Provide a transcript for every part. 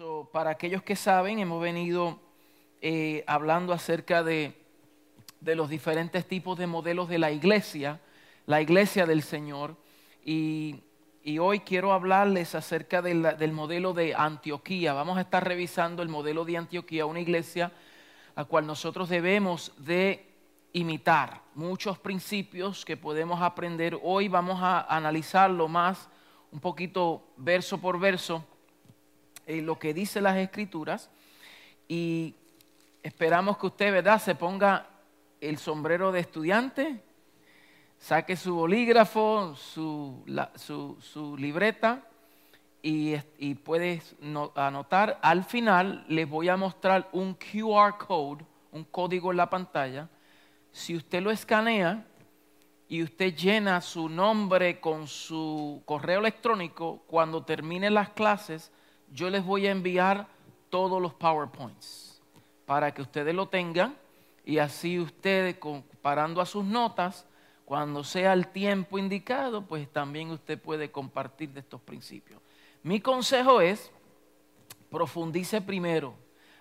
So, para aquellos que saben, hemos venido eh, hablando acerca de, los diferentes tipos de modelos de la iglesia, la iglesia del Señor. Y, hoy quiero hablarles acerca del modelo de Antioquía. Vamos a estar revisando el modelo de Antioquía, una iglesia a cual nosotros debemos de imitar. Muchos principios que podemos aprender. Hoy vamos a analizarlo más, un poquito verso por verso, eh, lo que dice las escrituras. Y esperamos que usted, ¿verdad?, se ponga el sombrero de estudiante, saque su bolígrafo, su, su- libreta y, y puedes no- anotar. Al final les voy a mostrar un QR code, un código en la pantalla. Si usted lo escanea y usted llena su nombre con su correo electrónico, cuando termine las clases, yo les voy a enviar todos los PowerPoints para que ustedes lo tengan y así ustedes comparando a sus notas, cuando sea el tiempo indicado, pues también usted puede compartir de estos principios. Mi consejo es, profundice primero.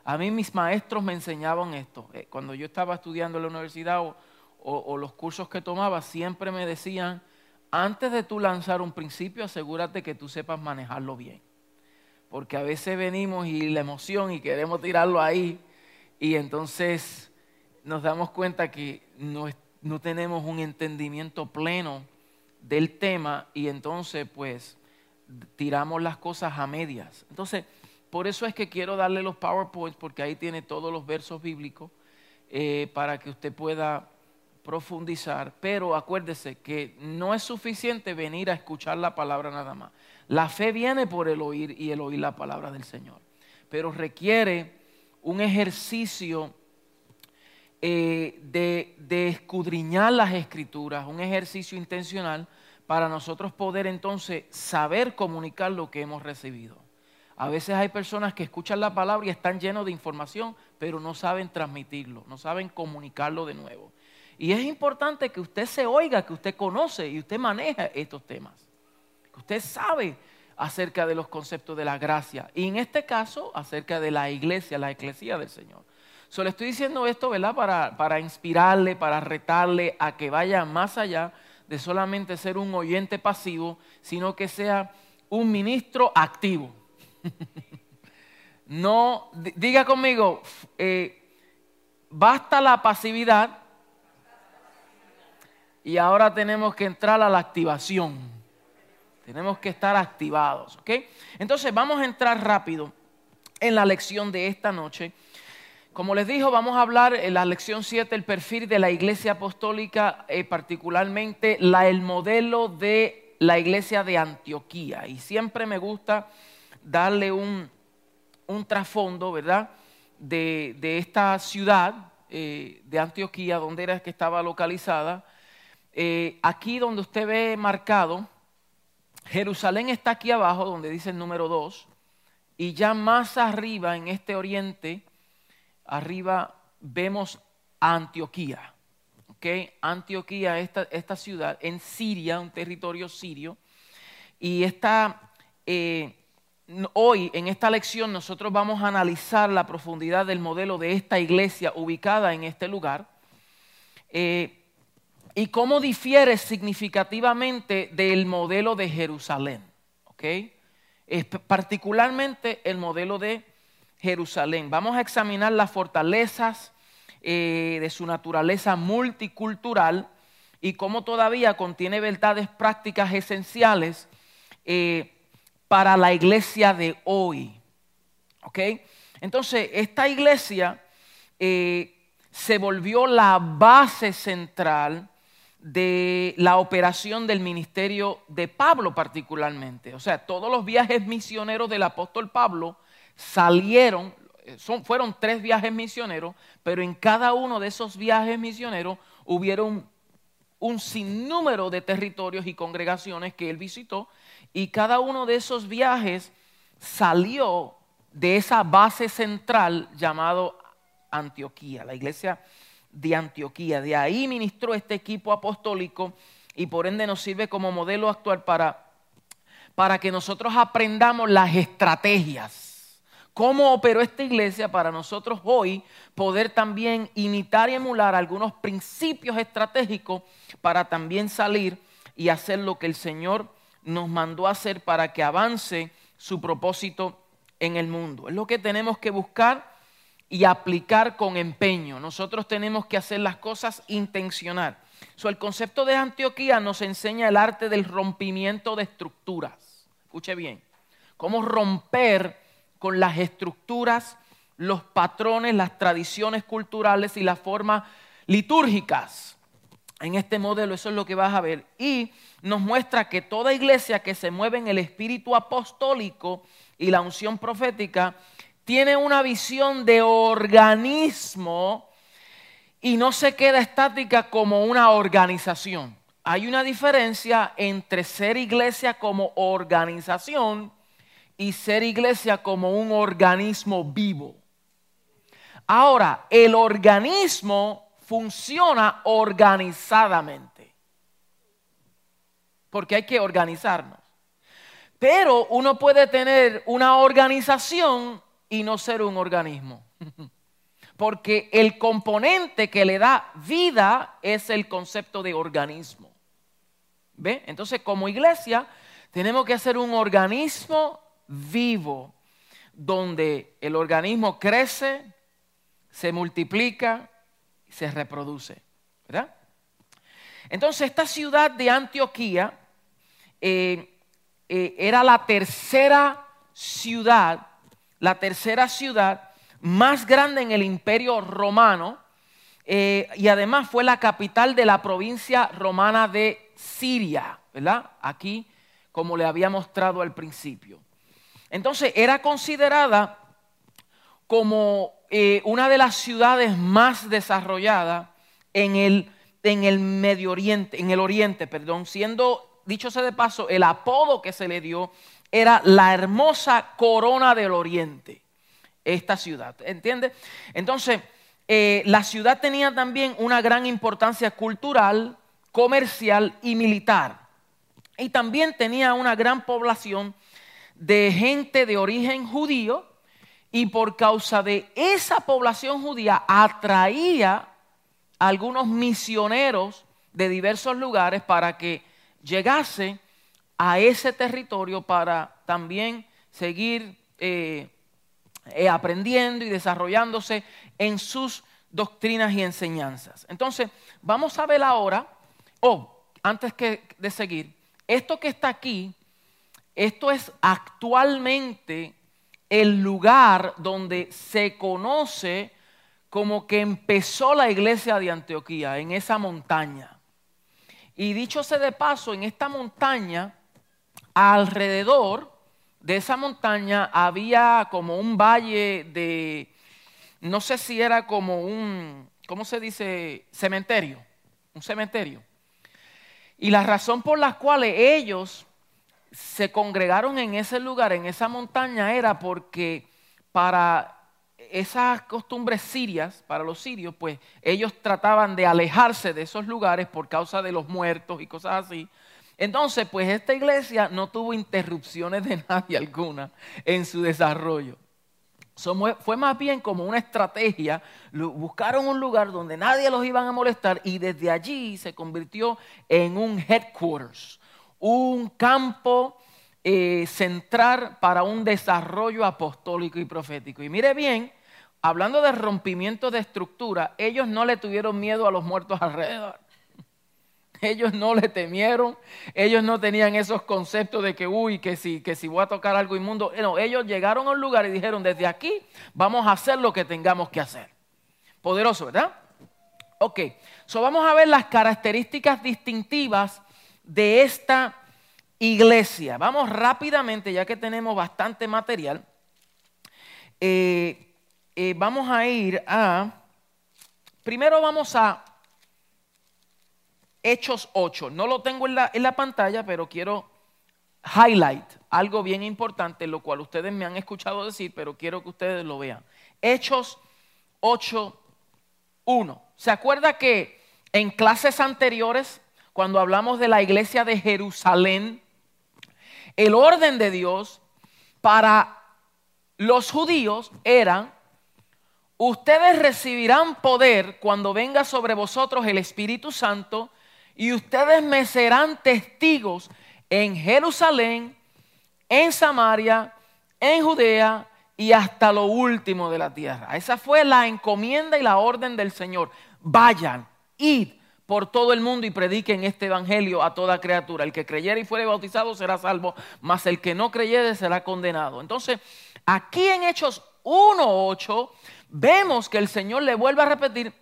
A mí mis maestros me enseñaban esto. Eh, Cuando yo estaba estudiando en la universidad o, o- o los cursos que tomaba, siempre me decían, antes de tú lanzar un principio, asegúrate que tú sepas manejarlo bien. Porque a veces venimos y la emoción y queremos tirarlo ahí y entonces nos damos cuenta que no, tenemos un entendimiento pleno del tema y entonces pues tiramos las cosas a medias. Entonces, por eso es que quiero darle los PowerPoints porque ahí tiene todos los versos bíblicos eh, para que usted pueda profundizar. Pero acuérdese que no es suficiente venir a escuchar la palabra nada más. La fe viene por el oír y el oír la palabra del Señor. Pero requiere un ejercicio eh, de, de escudriñar las escrituras, un ejercicio intencional para nosotros poder entonces saber comunicar lo que hemos recibido. A veces hay personas que escuchan la palabra y están llenos de información, pero no saben transmitirlo, no saben comunicarlo de nuevo. Y es importante que usted se oiga, que usted conoce y usted maneja estos temas, usted sabe acerca de los conceptos de la gracia y en este caso acerca de la iglesia, la eclesía del Señor. So, le estoy diciendo esto, ¿verdad? Para, para inspirarle, para retarle a que vaya más allá de solamente ser un oyente pasivo, sino que sea un ministro activo. no, di- diga conmigo, eh, basta la pasividad y ahora tenemos que entrar a la activación. Tenemos que estar activados, ¿ok? Entonces vamos a entrar rápido en la lección de esta noche. Como les dijo, vamos a hablar en la lección 7, el perfil de la iglesia apostólica, eh, particularmente la, el modelo de la iglesia de Antioquía. Y siempre me gusta darle un, un trasfondo, ¿verdad? De, de esta ciudad eh, de Antioquía, donde era que estaba localizada. Eh, aquí donde usted ve marcado, Jerusalén está aquí abajo, donde dice el número 2, y ya más arriba, en este oriente, arriba vemos Antioquía. ¿ok? Antioquía, esta, esta ciudad, en Siria, un territorio sirio. Y esta, eh, hoy, en esta lección, nosotros vamos a analizar la profundidad del modelo de esta iglesia ubicada en este lugar. eh, y cómo difiere significativamente del modelo de Jerusalén. Es particularmente el modelo de Jerusalén. Vamos a examinar las fortalezas eh, de su naturaleza multicultural y cómo todavía contiene verdades prácticas esenciales eh, para la iglesia de hoy. Entonces, esta iglesia eh, se volvió la base central de la operación del ministerio de Pablo particularmente. O sea, todos los viajes misioneros del apóstol Pablo salieron, eh, son, fueron tres viajes misioneros, pero en cada uno de esos viajes misioneros hubieron un sinnúmero de territorios y congregaciones que él visitó y cada uno de esos viajes salió de esa base central llamado Antioquía, la iglesia de Antioquía. De ahí ministró este equipo apostólico y por ende nos sirve como modelo actual para, para que nosotros aprendamos las estrategias, cómo operó esta iglesia para nosotros hoy poder también imitar y emular algunos principios estratégicos para también salir y hacer lo que el Señor nos mandó hacer para que avance su propósito en el mundo. Es lo que tenemos que buscar y aplicar con empeño. Nosotros tenemos que hacer las cosas intencional. el concepto de Antioquía nos enseña el arte del rompimiento de estructuras. Escuche bien, cómo romper con las estructuras, los patrones, las tradiciones culturales y las formas litúrgicas. En este modelo eso es lo que vas a ver. Y nos muestra que toda iglesia que se mueve en el espíritu apostólico y la unción profética tiene una visión de organismo y no se queda estática como una organización. Hay una diferencia entre ser iglesia como organización y ser iglesia como un organismo vivo. Ahora, el organismo funciona organizadamente, porque hay que organizarnos. Pero uno puede tener una organización y no ser un organismo. Porque el componente que le da vida es el concepto de organismo. ¿Ve? Entonces, como iglesia, tenemos que hacer un organismo vivo, donde el organismo crece, se multiplica, y se reproduce. ¿Verdad? Entonces, esta ciudad de Antioquía eh, eh, era la tercera ciudad, la tercera ciudad más grande en el imperio romano eh, y además fue la capital de la provincia romana de Siria, ¿verdad? Aquí, como le había mostrado al principio. Entonces era considerada como eh, una de las ciudades más desarrolladas en el, en el Medio Oriente, en el Oriente, perdón, siendo dicho sea de paso, el apodo que se le dio era la hermosa corona del oriente, esta ciudad, ¿entiende? Entonces, eh, la ciudad tenía también una gran importancia cultural, comercial y militar. Y también tenía una gran población de gente de origen judío y por causa de esa población judía atraía a algunos misioneros de diversos lugares para que llegase a ese territorio para también seguir eh, eh, aprendiendo y desarrollándose en sus doctrinas y enseñanzas. Entonces, vamos a ver ahora, o oh, antes que de seguir, esto que está aquí, esto es actualmente el lugar donde se conoce como que empezó la iglesia de Antioquía, en esa montaña. Y dicho sea de paso, en esta montaña, alrededor de esa montaña había como un valle de, no sé si era como un, ¿cómo se dice? Cementerio, un cementerio. Y la razón por la cual ellos se congregaron en ese lugar, en esa montaña, era porque para esas costumbres sirias, para los sirios, pues ellos trataban de alejarse de esos lugares por causa de los muertos y cosas así. Entonces, pues esta iglesia no tuvo interrupciones de nadie alguna en su desarrollo. Fue más bien como una estrategia. Buscaron un lugar donde nadie los iban a molestar y desde allí se convirtió en un headquarters, un campo eh, central para un desarrollo apostólico y profético. Y mire bien, hablando de rompimiento de estructura, ellos no le tuvieron miedo a los muertos alrededor. Ellos no le temieron, ellos no tenían esos conceptos de que, uy, que si, que si voy a tocar algo inmundo. No, ellos llegaron a un lugar y dijeron, desde aquí vamos a hacer lo que tengamos que hacer. Poderoso, ¿verdad? Ok, so vamos a ver las características distintivas de esta iglesia. Vamos rápidamente, ya que tenemos bastante material. Eh, eh, vamos a ir a, primero vamos a Hechos 8. No lo tengo en la, en la pantalla, pero quiero highlight algo bien importante, lo cual ustedes me han escuchado decir, pero quiero que ustedes lo vean. Hechos 8, 1. ¿Se acuerda que en clases anteriores, cuando hablamos de la iglesia de Jerusalén, el orden de Dios para los judíos eran, ustedes recibirán poder cuando venga sobre vosotros el Espíritu Santo y ustedes me serán testigos en Jerusalén, en Samaria, en Judea y hasta lo último de la tierra. Esa fue la encomienda y la orden del Señor. Vayan, id por todo el mundo y prediquen este evangelio a toda criatura. El que creyere y fuere bautizado será salvo, mas el que no creyere será condenado. Entonces, aquí en Hechos 1.8 vemos que el Señor le vuelve a repetir,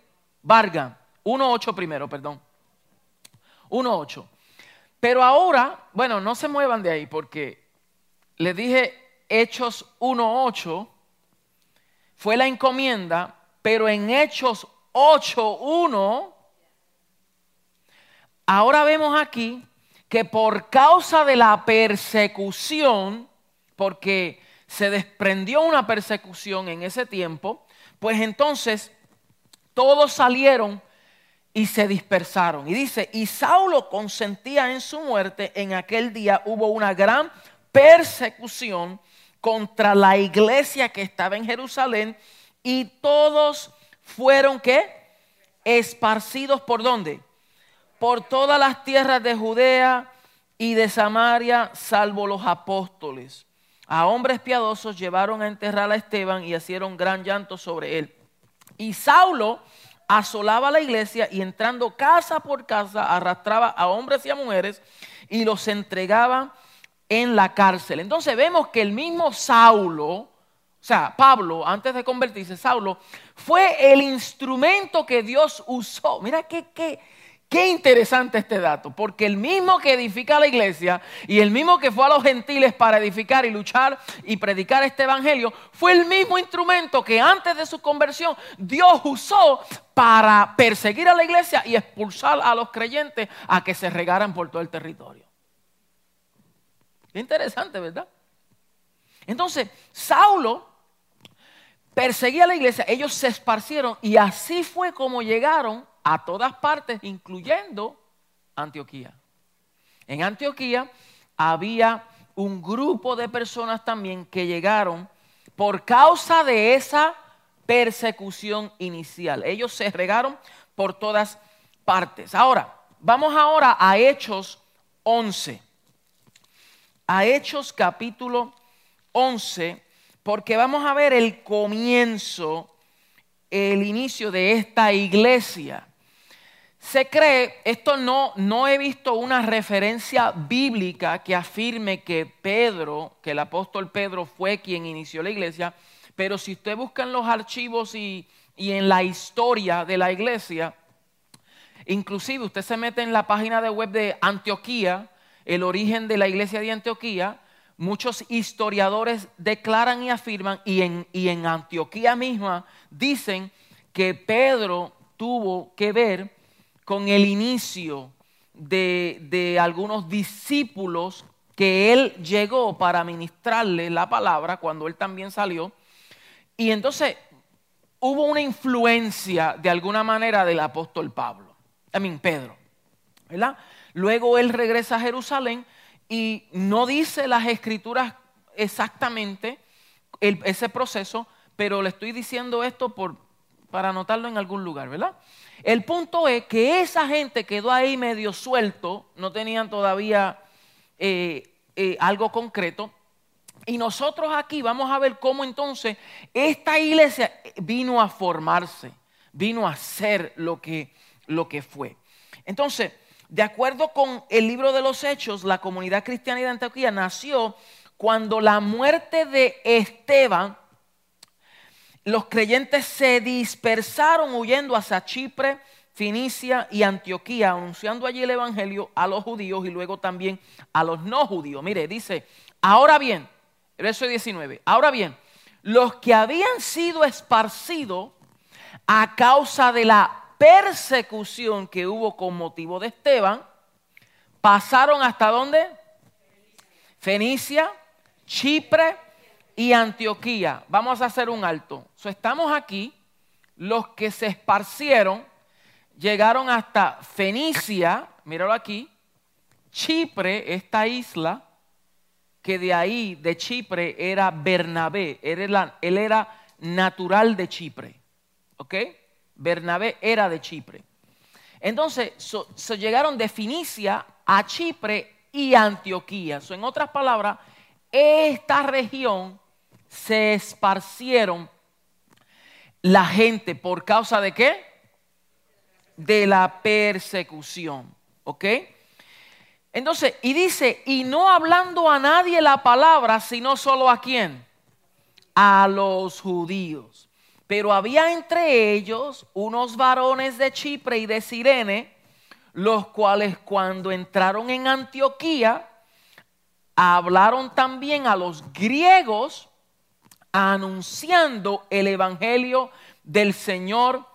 Varga, 1.8 primero, perdón. 1.8. Pero ahora, bueno, no se muevan de ahí porque le dije Hechos 1.8 fue la encomienda, pero en Hechos 8.1, ahora vemos aquí que por causa de la persecución, porque se desprendió una persecución en ese tiempo, pues entonces todos salieron y se dispersaron. Y dice, y Saulo consentía en su muerte, en aquel día hubo una gran persecución contra la iglesia que estaba en Jerusalén y todos fueron qué? Esparcidos por dónde? Por todas las tierras de Judea y de Samaria, salvo los apóstoles. A hombres piadosos llevaron a enterrar a Esteban y hicieron gran llanto sobre él. Y Saulo asolaba la iglesia y entrando casa por casa arrastraba a hombres y a mujeres y los entregaba en la cárcel. Entonces vemos que el mismo Saulo, o sea, Pablo, antes de convertirse, Saulo, fue el instrumento que Dios usó. Mira qué, qué, qué interesante este dato, porque el mismo que edifica la iglesia y el mismo que fue a los gentiles para edificar y luchar y predicar este evangelio, fue el mismo instrumento que antes de su conversión Dios usó para perseguir a la iglesia y expulsar a los creyentes a que se regaran por todo el territorio. Interesante, ¿verdad? Entonces, Saulo perseguía a la iglesia, ellos se esparcieron y así fue como llegaron a todas partes, incluyendo Antioquía. En Antioquía había un grupo de personas también que llegaron por causa de esa persecución inicial. Ellos se regaron por todas partes. Ahora, vamos ahora a Hechos 11 a Hechos capítulo 11, porque vamos a ver el comienzo, el inicio de esta iglesia. Se cree, esto no, no he visto una referencia bíblica que afirme que Pedro, que el apóstol Pedro fue quien inició la iglesia, pero si usted busca en los archivos y, y en la historia de la iglesia, inclusive usted se mete en la página de web de Antioquía, el origen de la iglesia de Antioquía, muchos historiadores declaran y afirman, y en, y en Antioquía misma dicen que Pedro tuvo que ver con el inicio de, de algunos discípulos que él llegó para ministrarle la palabra cuando él también salió. Y entonces hubo una influencia de alguna manera del apóstol Pablo, también Pedro, ¿verdad? Luego él regresa a Jerusalén y no dice las escrituras exactamente ese proceso, pero le estoy diciendo esto por, para anotarlo en algún lugar, ¿verdad? El punto es que esa gente quedó ahí medio suelto, no tenían todavía eh, eh, algo concreto. Y nosotros aquí vamos a ver cómo entonces esta iglesia vino a formarse, vino a ser lo que, lo que fue. Entonces, de acuerdo con el libro de los Hechos, la comunidad cristiana de Antioquía nació cuando la muerte de Esteban, los creyentes se dispersaron huyendo hacia Chipre, Finicia y Antioquía, anunciando allí el Evangelio a los judíos y luego también a los no judíos. Mire, dice, ahora bien, verso 19, ahora bien, los que habían sido esparcidos a causa de la persecución que hubo con motivo de Esteban, pasaron hasta dónde? Fenicia, Chipre y Antioquía. Vamos a hacer un alto. estamos aquí, los que se esparcieron llegaron hasta Fenicia, míralo aquí, Chipre, esta isla, que de ahí, de Chipre, era Bernabé. Él era, natural de Chipre. ¿Ok? Bernabé era de Chipre. Entonces, se llegaron de Finicia a Chipre y Antioquía. en otras palabras, esta región se esparcieron la gente por causa de qué? De la persecución. ¿Ok? Entonces, y dice, y no hablando a nadie la palabra, sino solo a quién? A los judíos. Pero había entre ellos unos varones de Chipre y de Sirene, los cuales cuando entraron en Antioquía, hablaron también a los griegos anunciando el evangelio del Señor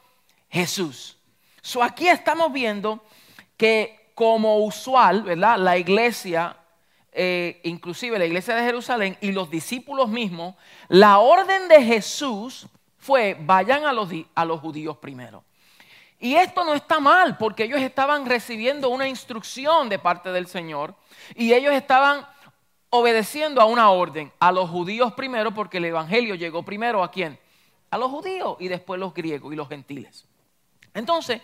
Jesús. So aquí estamos viendo que como usual, ¿verdad? La iglesia, eh, inclusive la iglesia de Jerusalén y los discípulos mismos, la orden de Jesús fue, vayan a los, a los judíos primero. Y esto no está mal, porque ellos estaban recibiendo una instrucción de parte del Señor y ellos estaban obedeciendo a una orden, a los judíos primero, porque el Evangelio llegó primero a quién? A los judíos y después los griegos y los gentiles. Entonces,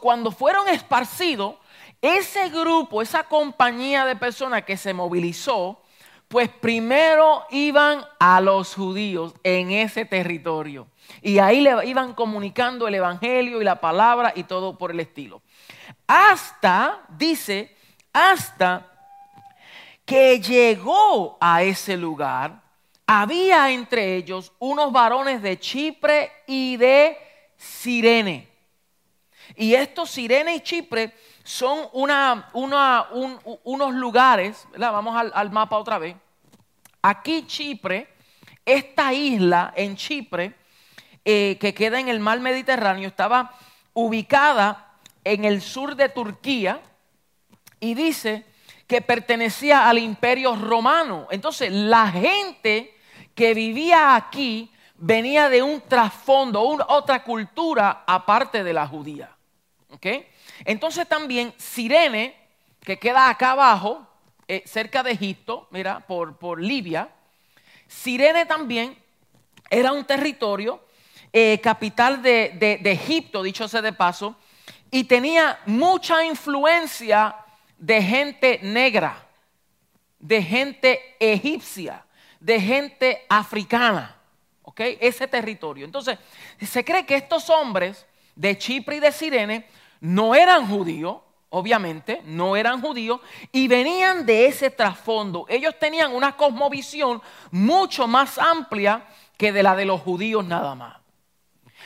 cuando fueron esparcidos, ese grupo, esa compañía de personas que se movilizó, pues primero iban a los judíos en ese territorio. Y ahí le iban comunicando el Evangelio y la palabra y todo por el estilo. Hasta, dice, hasta que llegó a ese lugar, había entre ellos unos varones de Chipre y de Sirene. Y estos Sirene y Chipre son una, unos lugares, vamos al, mapa otra vez. Aquí Chipre, esta isla en Chipre, eh, que queda en el mar Mediterráneo, estaba ubicada en el sur de Turquía y dice que pertenecía al imperio romano. Entonces la gente que vivía aquí venía de un trasfondo, otra cultura aparte de la judía. Entonces también Sirene, que queda acá abajo, eh, cerca de Egipto, mira, por, por, Libia, Sirene también era un territorio, eh, capital de, de Egipto, dicho sea de paso, y tenía mucha influencia de gente negra, de gente egipcia, de gente africana. ¿Ok? Ese territorio. Entonces, se cree que estos hombres de Chipre y de Sirene no eran judíos, obviamente, no eran judíos, y venían de ese trasfondo. Ellos tenían una cosmovisión mucho más amplia que de la de los judíos nada más.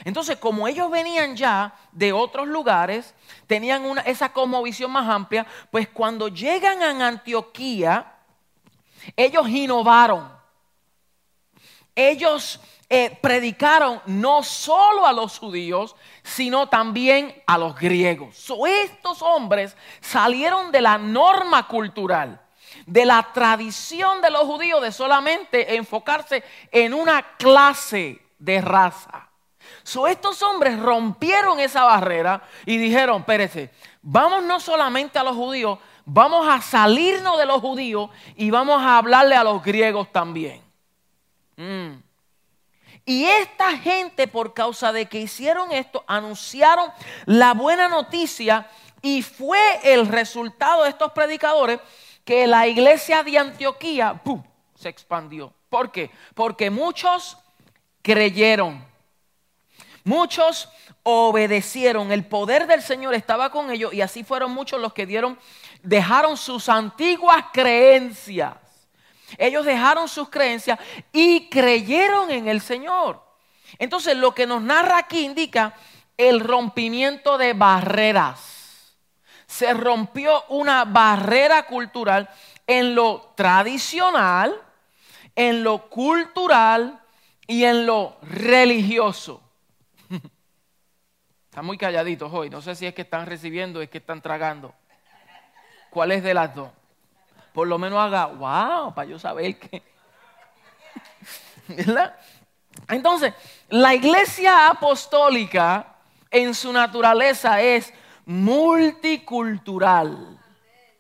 Entonces, como ellos venían ya de otros lugares, tenían una, esa cosmovisión más amplia, pues cuando llegan a Antioquía, ellos innovaron. Ellos eh, predicaron no solo a los judíos, sino también a los griegos. estos hombres salieron de la norma cultural, de la tradición de los judíos de solamente enfocarse en una clase de raza. Estos hombres rompieron esa barrera y dijeron, espérese, vamos no solamente a los judíos, vamos a salirnos de los judíos y vamos a hablarle a los griegos también. Mm. Y esta gente, por causa de que hicieron esto, anunciaron la buena noticia y fue el resultado de estos predicadores que la iglesia de Antioquía se expandió. ¿Por qué? Porque muchos creyeron, muchos obedecieron, el poder del Señor estaba con ellos y así fueron muchos los que dieron, dejaron sus antiguas creencias ellos dejaron sus creencias y creyeron en el Señor. Entonces lo que nos narra aquí indica el rompimiento de barreras. Se rompió una barrera cultural en lo tradicional, en lo cultural y en lo religioso. Están muy calladitos hoy. No sé si es que están recibiendo o es que están tragando. ¿Cuál es de las dos? por lo menos haga, wow, para yo saber que... ¿Verdad? Entonces, la iglesia apostólica en su naturaleza es multicultural.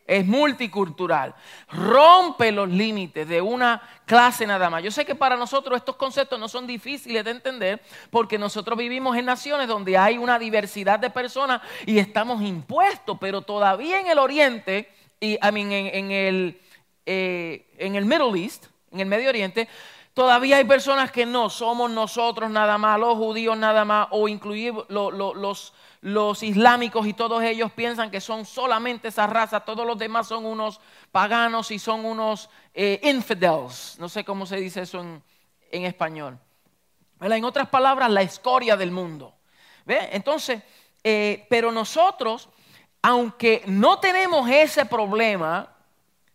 Es multicultural, rompe los límites de una clase nada más. Yo sé que para nosotros estos conceptos no son difíciles de entender porque nosotros vivimos en naciones donde hay una diversidad de personas y estamos impuestos, pero todavía en el Oriente y en, el, eh, en el Middle East, en el Medio Oriente, todavía hay personas que no somos nosotros nada más, los judíos nada más, o incluir los los islámicos y todos ellos piensan que son solamente esa raza, todos los demás son unos paganos y son unos eh, infidels, no sé cómo se dice eso en, español. En otras palabras, la escoria del mundo. Entonces, eh, pero nosotros, aunque no tenemos ese problema,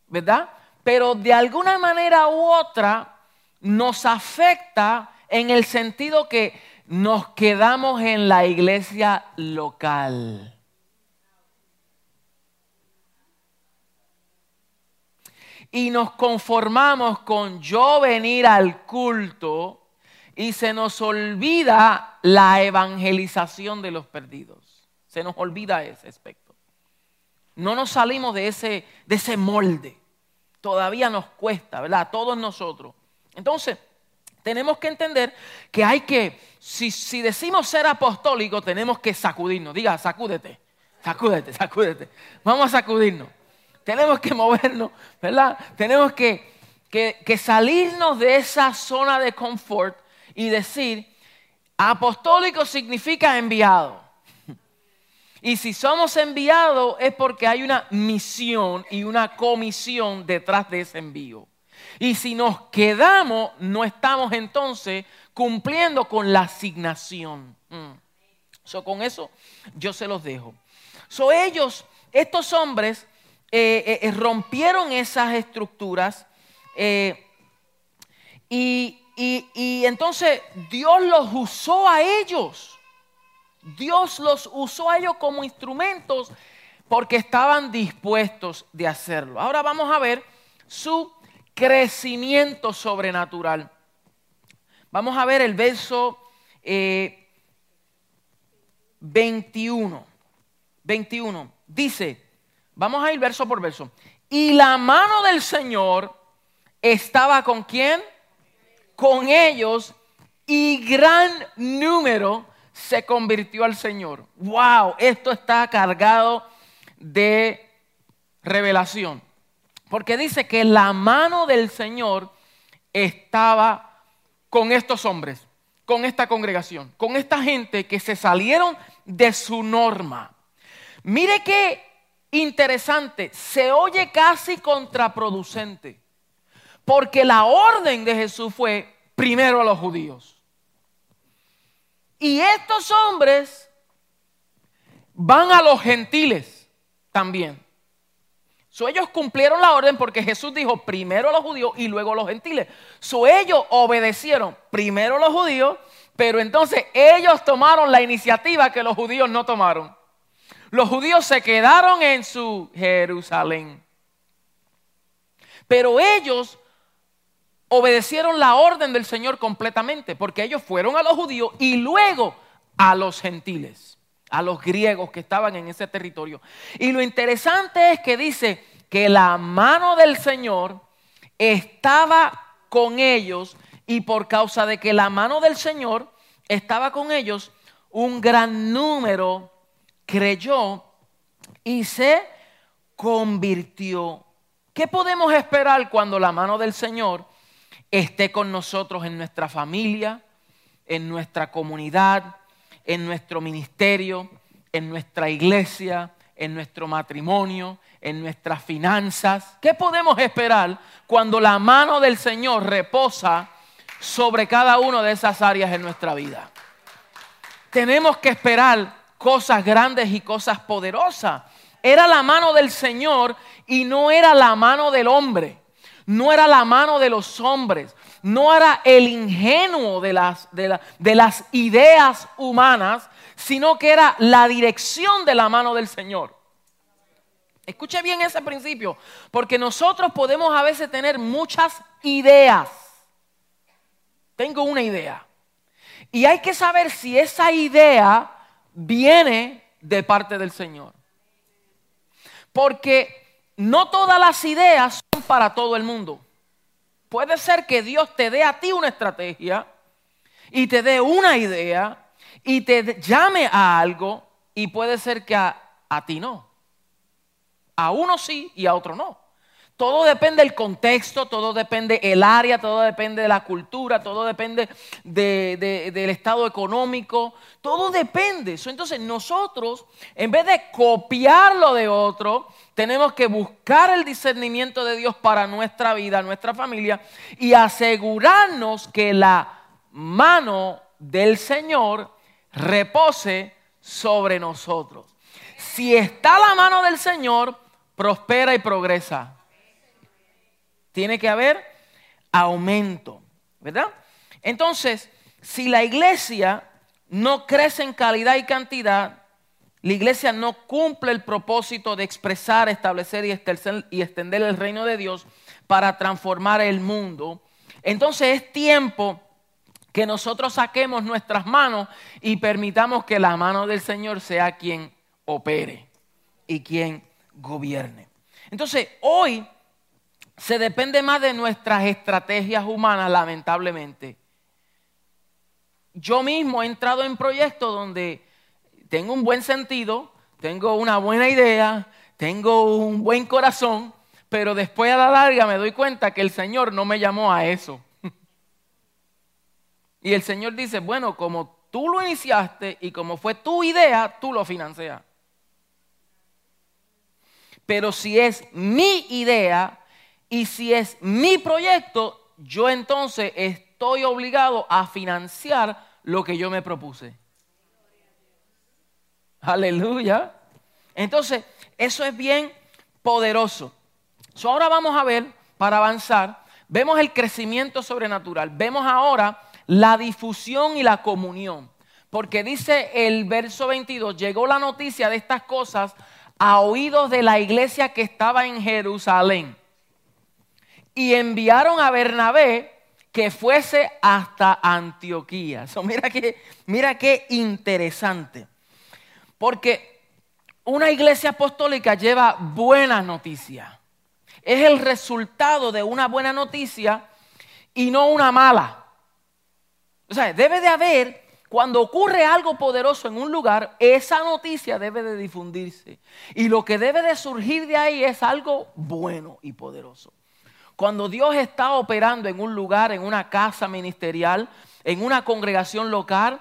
¿verdad? Pero de alguna manera u otra nos afecta en el sentido que nos quedamos en la iglesia local. Y nos conformamos con yo venir al culto y se nos olvida la evangelización de los perdidos. Se nos olvida ese aspecto. No nos salimos de ese, de ese molde. Todavía nos cuesta, ¿verdad? todos nosotros. Entonces, tenemos que entender que hay que, si, decimos ser apostólico, tenemos que sacudirnos. Diga, sacúdete, sacúdete, sacúdete. Vamos a sacudirnos. Tenemos que movernos, ¿verdad? Tenemos que, que salirnos de esa zona de confort y decir, apostólico significa enviado. Y si somos enviados es porque hay una misión y una comisión detrás de ese envío. Y si nos quedamos, no estamos entonces cumpliendo con la asignación. Mm. con eso yo se los dejo. So, ellos, estos hombres, eh, eh, eh, rompieron esas estructuras y, y entonces Dios los usó a ellos. Dios los usó a ellos como instrumentos porque estaban dispuestos de hacerlo. Ahora vamos a ver su crecimiento sobrenatural. Vamos a ver el verso 21. Eh, 21. Dice, vamos a ir verso por verso. Y la mano del Señor estaba con quién? Con ellos y gran número se convirtió al Señor. Wow, esto está cargado de revelación. Porque dice que la mano del Señor estaba con estos hombres, con esta congregación, con esta gente que se salieron de su norma. Mire qué interesante, se oye casi contraproducente, porque la orden de Jesús fue primero a los judíos. Y estos hombres van a los gentiles también ellos cumplieron la orden porque Jesús dijo primero los judíos y luego los gentiles. So, ellos obedecieron primero los judíos, pero entonces ellos tomaron la iniciativa que los judíos no tomaron. Los judíos se quedaron en su Jerusalén. Pero ellos obedecieron la orden del Señor completamente, porque ellos fueron a los judíos y luego a los gentiles, a los griegos que estaban en ese territorio. Y lo interesante es que dice, que la mano del Señor estaba con ellos y por causa de que la mano del Señor estaba con ellos, un gran número creyó y se convirtió. ¿Qué podemos esperar cuando la mano del Señor esté con nosotros en nuestra familia, en nuestra comunidad, en nuestro ministerio, en nuestra iglesia, en nuestro matrimonio, en nuestras finanzas. ¿Qué podemos esperar cuando la mano del Señor reposa sobre cada una de esas áreas en nuestra vida? Tenemos que esperar cosas grandes y cosas poderosas. Era la mano del Señor y no era la mano del hombre. No era la mano de los hombres. No era el ingenuo de las, de, de las ideas humanas, sino que era la dirección de la mano del Señor. Escuche bien ese principio, porque nosotros podemos a veces tener muchas ideas. Tengo una idea. Y hay que saber si esa idea viene de parte del Señor. Porque no todas las ideas son para todo el mundo. Puede ser que Dios te dé a ti una estrategia y te dé una idea y te llame a algo y puede ser que a, a ti no. A uno sí y a otro no. Todo depende del contexto, todo depende del área, todo depende de la cultura, todo depende del estado económico, todo depende. Entonces nosotros, en vez de copiar lo de otro, tenemos que buscar el discernimiento de Dios para nuestra vida, nuestra familia, y asegurarnos que la mano del Señor repose sobre nosotros. Si está la mano del Señor, prospera y progresa tiene que haber aumento, ¿verdad? Entonces, si la iglesia no crece en calidad y cantidad, la iglesia no cumple el propósito de expresar, establecer y extender el reino de Dios para transformar el mundo. Entonces es tiempo que nosotros saquemos nuestras manos y permitamos que la mano del Señor sea quien opere y quien gobierne. Entonces hoy se depende más de nuestras estrategias humanas, lamentablemente. Yo mismo he entrado en proyectos donde tengo un buen sentido, tengo una buena idea, tengo un buen corazón, pero después a la larga me doy cuenta que el Señor no me llamó a eso. Y el Señor dice, bueno, como tú lo iniciaste y como fue tu idea, tú lo financias. Pero si es mi idea, y si es mi proyecto, yo entonces estoy obligado a financiar lo que yo me propuse. Aleluya. Entonces, eso es bien poderoso. ahora vamos a ver, para avanzar, vemos el crecimiento sobrenatural. Vemos ahora la difusión y la comunión. Porque dice el verso 22, llegó la noticia de estas cosas a oídos de la iglesia que estaba en Jerusalén y enviaron a Bernabé que fuese hasta Antioquía. mira, qué, mira qué interesante. Porque una iglesia apostólica lleva buenas noticias. Es el resultado de una buena noticia y no una mala. O sea, debe de haber, cuando ocurre algo poderoso en un lugar, esa noticia debe de difundirse. Y lo que debe de surgir de ahí es algo bueno y poderoso. Cuando Dios está operando en un lugar, en una casa ministerial, en una congregación local,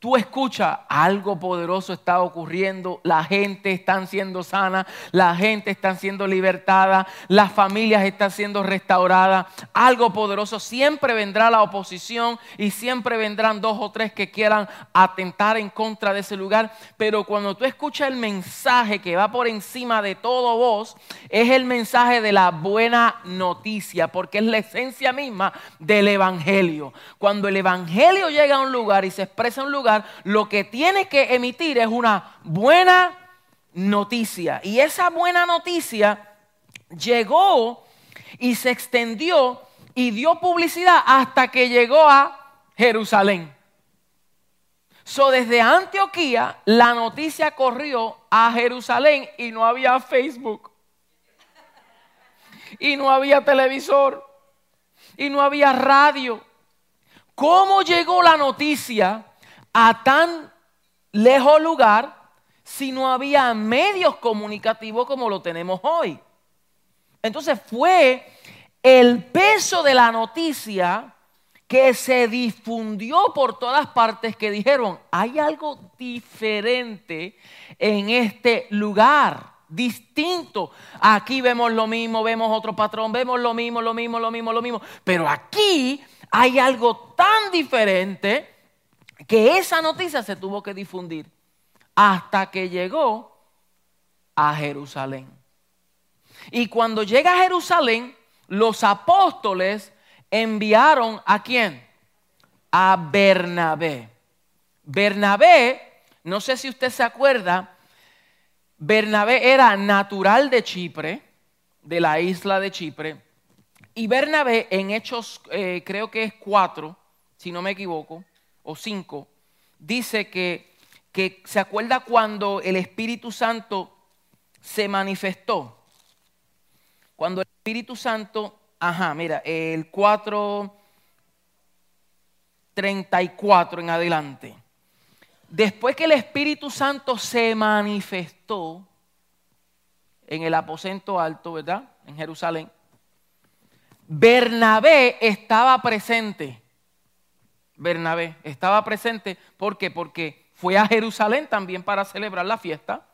Tú escuchas, algo poderoso está ocurriendo, la gente está siendo sana, la gente está siendo libertada, las familias están siendo restauradas, algo poderoso. Siempre vendrá la oposición y siempre vendrán dos o tres que quieran atentar en contra de ese lugar. Pero cuando tú escuchas el mensaje que va por encima de todo vos, es el mensaje de la buena noticia, porque es la esencia misma del Evangelio. Cuando el Evangelio llega a un lugar y se expresa en un lugar, lo que tiene que emitir es una buena noticia. Y esa buena noticia llegó y se extendió y dio publicidad hasta que llegó a Jerusalén. So, desde Antioquía la noticia corrió a Jerusalén y no había Facebook. Y no había televisor. Y no había radio. ¿Cómo llegó la noticia a tan lejos lugar si no había medios comunicativos como lo tenemos hoy. Entonces fue el peso de la noticia que se difundió por todas partes que dijeron, hay algo diferente en este lugar, distinto. Aquí vemos lo mismo, vemos otro patrón, vemos lo mismo, lo mismo, lo mismo, lo mismo. Pero aquí hay algo tan diferente que esa noticia se tuvo que difundir hasta que llegó a Jerusalén. Y cuando llega a Jerusalén, los apóstoles enviaron a quién? A Bernabé. Bernabé, no sé si usted se acuerda, Bernabé era natural de Chipre, de la isla de Chipre, y Bernabé en Hechos, eh, creo que es cuatro, si no me equivoco, o 5, dice que, se acuerda cuando el Espíritu Santo se manifestó. cuando el Espíritu Santo, ajá, mira, el 4.34 en adelante. Después que el Espíritu Santo se manifestó en el aposento alto, ¿verdad? En Jerusalén. Bernabé estaba presente. Bernabé estaba presente. ¿Por qué? Porque fue a Jerusalén también para celebrar la fiesta.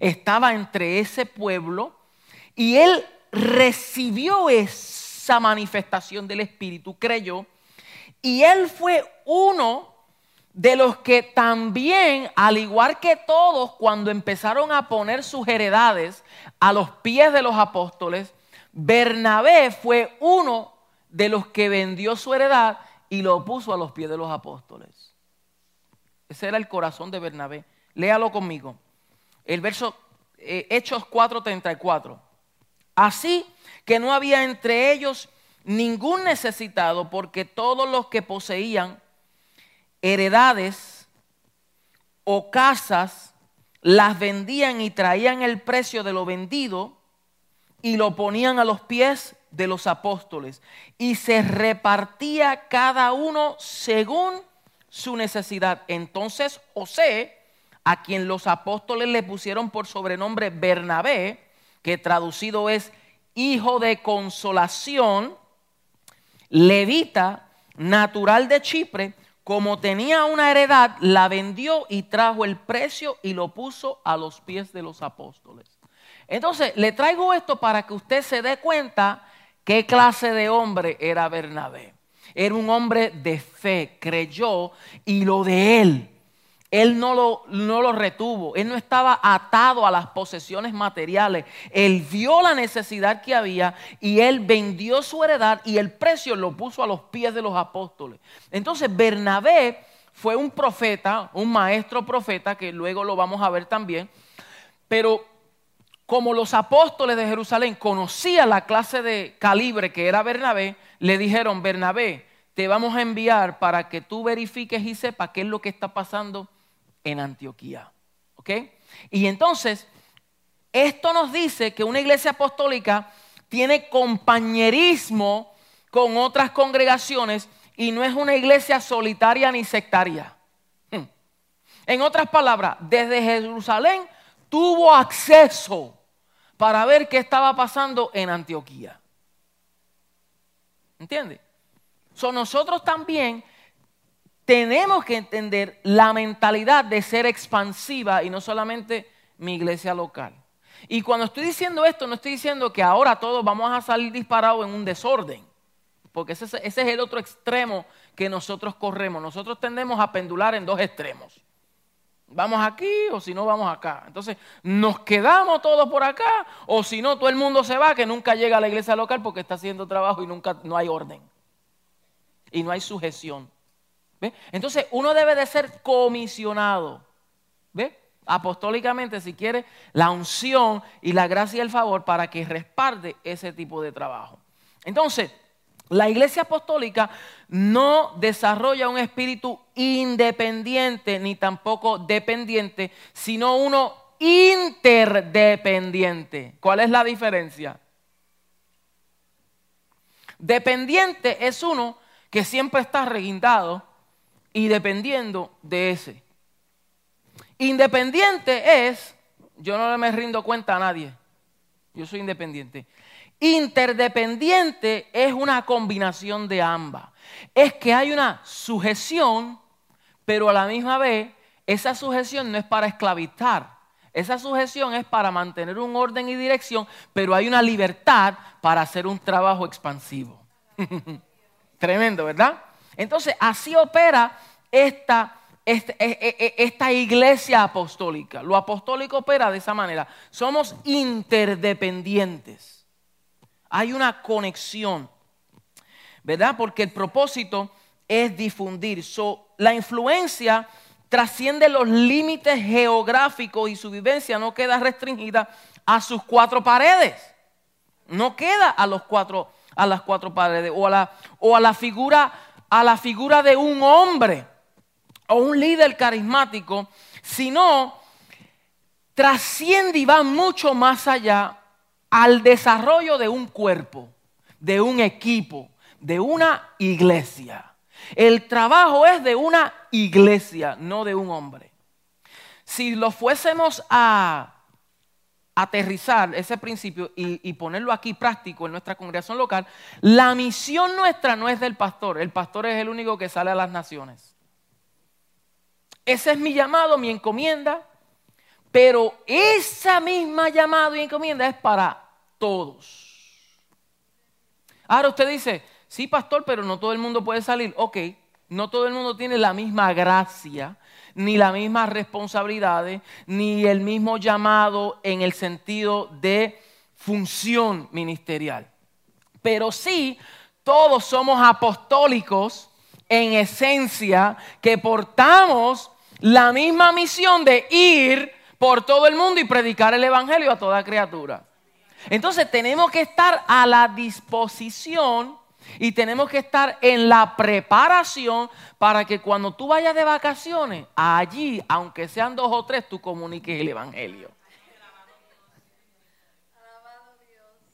Estaba entre ese pueblo y él recibió esa manifestación del Espíritu, creyó. Y él fue uno de los que también, al igual que todos, cuando empezaron a poner sus heredades a los pies de los apóstoles, Bernabé fue uno de los que vendió su heredad y lo puso a los pies de los apóstoles. Ese era el corazón de Bernabé. Léalo conmigo. El verso eh, Hechos 4:34. Así que no había entre ellos ningún necesitado porque todos los que poseían heredades o casas las vendían y traían el precio de lo vendido y lo ponían a los pies de los apóstoles. Y se repartía cada uno según su necesidad. Entonces José, a quien los apóstoles le pusieron por sobrenombre Bernabé, que traducido es hijo de consolación, levita, natural de Chipre, como tenía una heredad, la vendió y trajo el precio y lo puso a los pies de los apóstoles. Entonces, le traigo esto para que usted se dé cuenta qué clase de hombre era Bernabé. Era un hombre de fe, creyó y lo de él. Él no lo, no lo retuvo, él no estaba atado a las posesiones materiales. Él vio la necesidad que había y él vendió su heredad y el precio lo puso a los pies de los apóstoles. Entonces Bernabé fue un profeta, un maestro profeta, que luego lo vamos a ver también, pero como los apóstoles de Jerusalén conocían la clase de calibre que era Bernabé, le dijeron, Bernabé, te vamos a enviar para que tú verifiques y sepas qué es lo que está pasando en Antioquía. ¿Ok? Y entonces, esto nos dice que una iglesia apostólica tiene compañerismo con otras congregaciones y no es una iglesia solitaria ni sectaria. Hmm. En otras palabras, desde Jerusalén tuvo acceso para ver qué estaba pasando en Antioquía. ¿Entiende? So, nosotros también tenemos que entender la mentalidad de ser expansiva y no solamente mi iglesia local. Y cuando estoy diciendo esto, no estoy diciendo que ahora todos vamos a salir disparados en un desorden, porque ese, ese, es el otro extremo que nosotros corremos. Nosotros tendemos a pendular en dos extremos. Vamos aquí o si no vamos acá. Entonces, nos quedamos todos por acá o si no, todo el mundo se va, que nunca llega a la iglesia local porque está haciendo trabajo y nunca no hay orden. Y no hay sujeción. Entonces uno debe de ser comisionado. ¿Ve? Apostólicamente, si quiere, la unción y la gracia y el favor para que respalde ese tipo de trabajo. Entonces, la iglesia apostólica no desarrolla un espíritu independiente ni tampoco dependiente, sino uno interdependiente. ¿Cuál es la diferencia? Dependiente es uno que siempre está reguindado y dependiendo de ese. Independiente es, yo no me rindo cuenta a nadie, yo soy independiente. Interdependiente es una combinación de ambas. Es que hay una sujeción, pero a la misma vez esa sujeción no es para esclavizar. Esa sujeción es para mantener un orden y dirección, pero hay una libertad para hacer un trabajo expansivo. Tremendo, ¿verdad? Entonces, así opera esta, esta, e, e, e, esta, iglesia apostólica. Lo apostólico opera de esa manera. Somos interdependientes. Hay una conexión, ¿verdad? Porque el propósito es difundir. la influencia trasciende los límites geográficos y su vivencia no queda restringida a sus cuatro paredes. No queda a, los cuatro, a las cuatro paredes o a la, o a la figura a la figura de un hombre o un líder carismático, sino trasciende y va mucho más allá al desarrollo de un cuerpo, de un equipo, de una iglesia. El trabajo es de una iglesia, no de un hombre. Si lo fuésemos a aterrizar ese principio y, ponerlo aquí práctico en nuestra congregación local, la misión nuestra no es del pastor, el pastor es el único que sale a las naciones. Ese es mi llamado, mi encomienda, pero esa misma llamado y encomienda es para todos. Ahora usted dice, sí, pastor, pero no todo el mundo puede salir. Ok, no todo el mundo tiene la misma gracia, ni las mismas responsabilidades, ni el mismo llamado en el sentido de función ministerial. Pero sí, todos somos apostólicos en esencia, que portamos la misma misión de ir por todo el mundo y predicar el Evangelio a toda criatura. Entonces tenemos que estar a la disposición y tenemos que estar en la preparación para que cuando tú vayas de vacaciones, allí, aunque sean dos o tres, tú comuniques el Evangelio.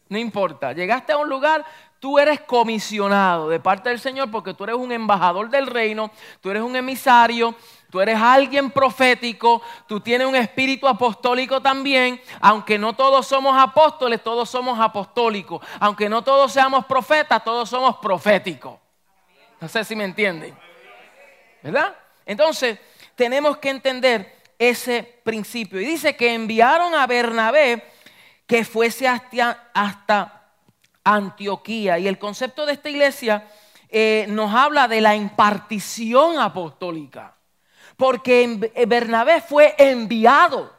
No importa, llegaste a un lugar, tú eres comisionado de parte del Señor porque tú eres un embajador del reino, tú eres un emisario, tú eres alguien profético, tú tienes un espíritu apostólico también, aunque no todos somos apóstoles, todos somos apostólicos, aunque no todos seamos profetas, todos somos proféticos. No sé si me entienden. ¿Verdad? Entonces, tenemos que entender ese principio. Y dice que enviaron a Bernabé que fuese hasta, Antioquía. Y el concepto de esta iglesia eh, nos habla de la impartición apostólica. Porque eh, Bernabé fue enviado.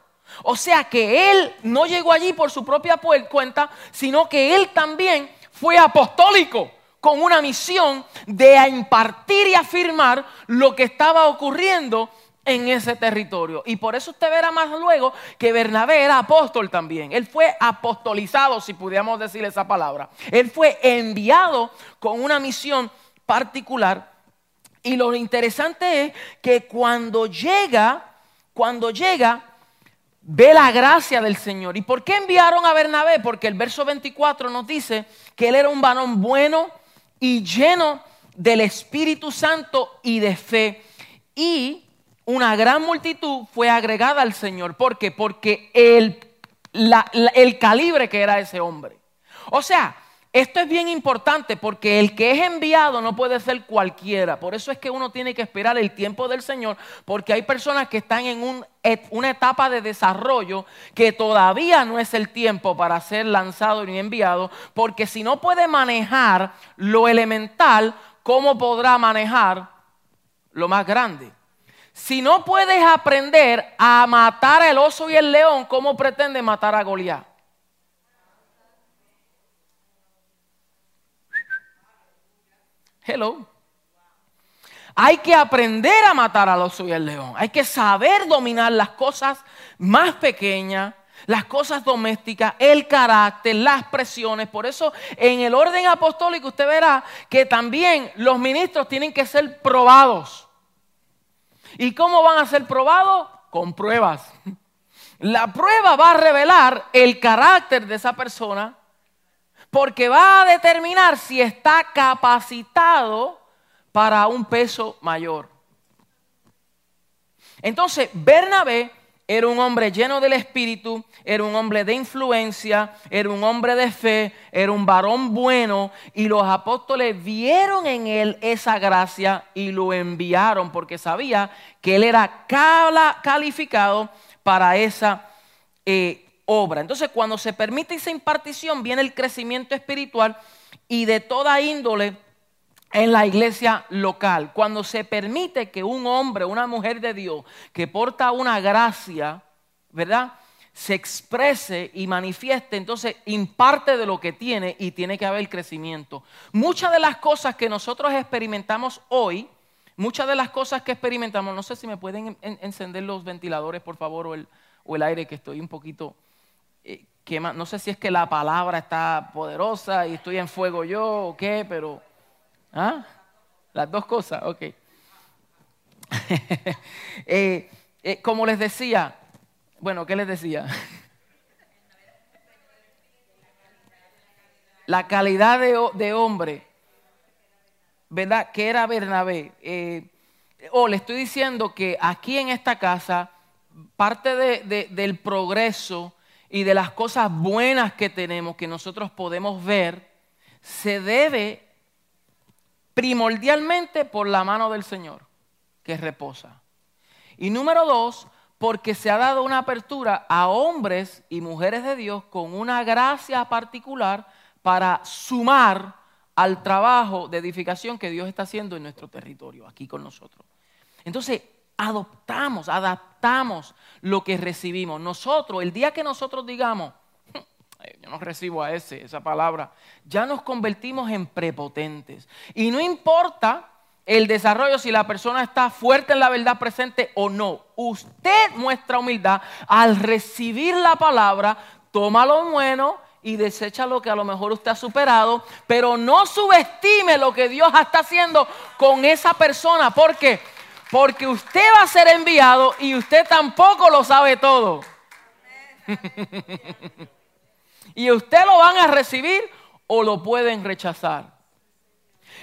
O sea que él no llegó allí por su propia cuenta, sino que él también fue apostólico con una misión de impartir y afirmar lo que estaba ocurriendo en ese territorio. Y por eso usted verá más luego que Bernabé era apóstol también. Él fue apostolizado, si pudiéramos decir esa palabra. Él fue enviado con una misión particular. Y lo interesante es que cuando llega, cuando llega, ve la gracia del Señor. ¿Y por qué enviaron a Bernabé? Porque el verso 24 nos dice que él era un varón bueno y lleno del Espíritu Santo y de fe. Y una gran multitud fue agregada al Señor. ¿Por qué? Porque el, el calibre que era ese hombre. O sea, esto es bien importante porque el que es enviado no puede ser cualquiera. Por eso es que uno tiene que esperar el tiempo del Señor, porque hay personas que están en una etapa de desarrollo que todavía no es el tiempo para ser lanzado ni enviado, porque si no puede manejar lo elemental, ¿cómo podrá manejar lo más grande? Si no puedes aprender a matar al oso y el león, ¿cómo pretende matar a Goliat? Hello. Hay que aprender a matar al oso y al león. Hay que saber dominar las cosas más pequeñas, las cosas domésticas, el carácter, las presiones. Por eso en el orden apostólico usted verá que también los ministros tienen que ser probados. ¿Y cómo van a ser probados? Con pruebas. La prueba va a revelar el carácter de esa persona porque va a determinar si está capacitado para un peso mayor. Entonces, Bernabé era un hombre lleno del Espíritu, era un hombre de influencia, era un hombre de fe, era un varón bueno y los apóstoles vieron en él esa gracia y lo enviaron porque sabía que él era calificado para esa eh, obra. Entonces cuando se permite esa impartición viene el crecimiento espiritual y de toda índole en la iglesia local. Cuando se permite que un hombre, una mujer de Dios que porta una gracia, ¿verdad? Se exprese y manifieste, entonces imparte de lo que tiene y tiene que haber crecimiento. Muchas de las cosas que nosotros experimentamos hoy, muchas de las cosas que experimentamos, no sé si me pueden encender los ventiladores, por favor, o el, o el aire, que estoy un poquito No sé si es que la palabra está poderosa y estoy en fuego yo o qué, pero ¿Ah? Las dos cosas, ok. Eh, eh, como les decía, bueno, ¿qué les decía? la calidad de, hombre, ¿verdad? Que era Bernabé. Eh, o le estoy diciendo que aquí en esta casa, parte del progreso y de las cosas buenas que tenemos, que nosotros podemos ver, se debe primordialmente por la mano del Señor, que reposa. Y número dos, porque se ha dado una apertura a hombres y mujeres de Dios con una gracia particular para sumar al trabajo de edificación que Dios está haciendo en nuestro territorio, aquí con nosotros. Entonces, adoptamos, adaptamos lo que recibimos. Nosotros, el día que nosotros digamos, yo no recibo a ese, esa palabra, ya nos convertimos en prepotentes. Y no importa el desarrollo si la persona está fuerte en la verdad presente o no. Usted muestra humildad al recibir la palabra, toma lo bueno y desecha lo que a lo mejor usted ha superado, pero no subestime lo que Dios está haciendo con esa persona. ¿Por qué? Porque usted va a ser enviado y usted tampoco lo sabe todo. y usted lo van a recibir o lo pueden rechazar.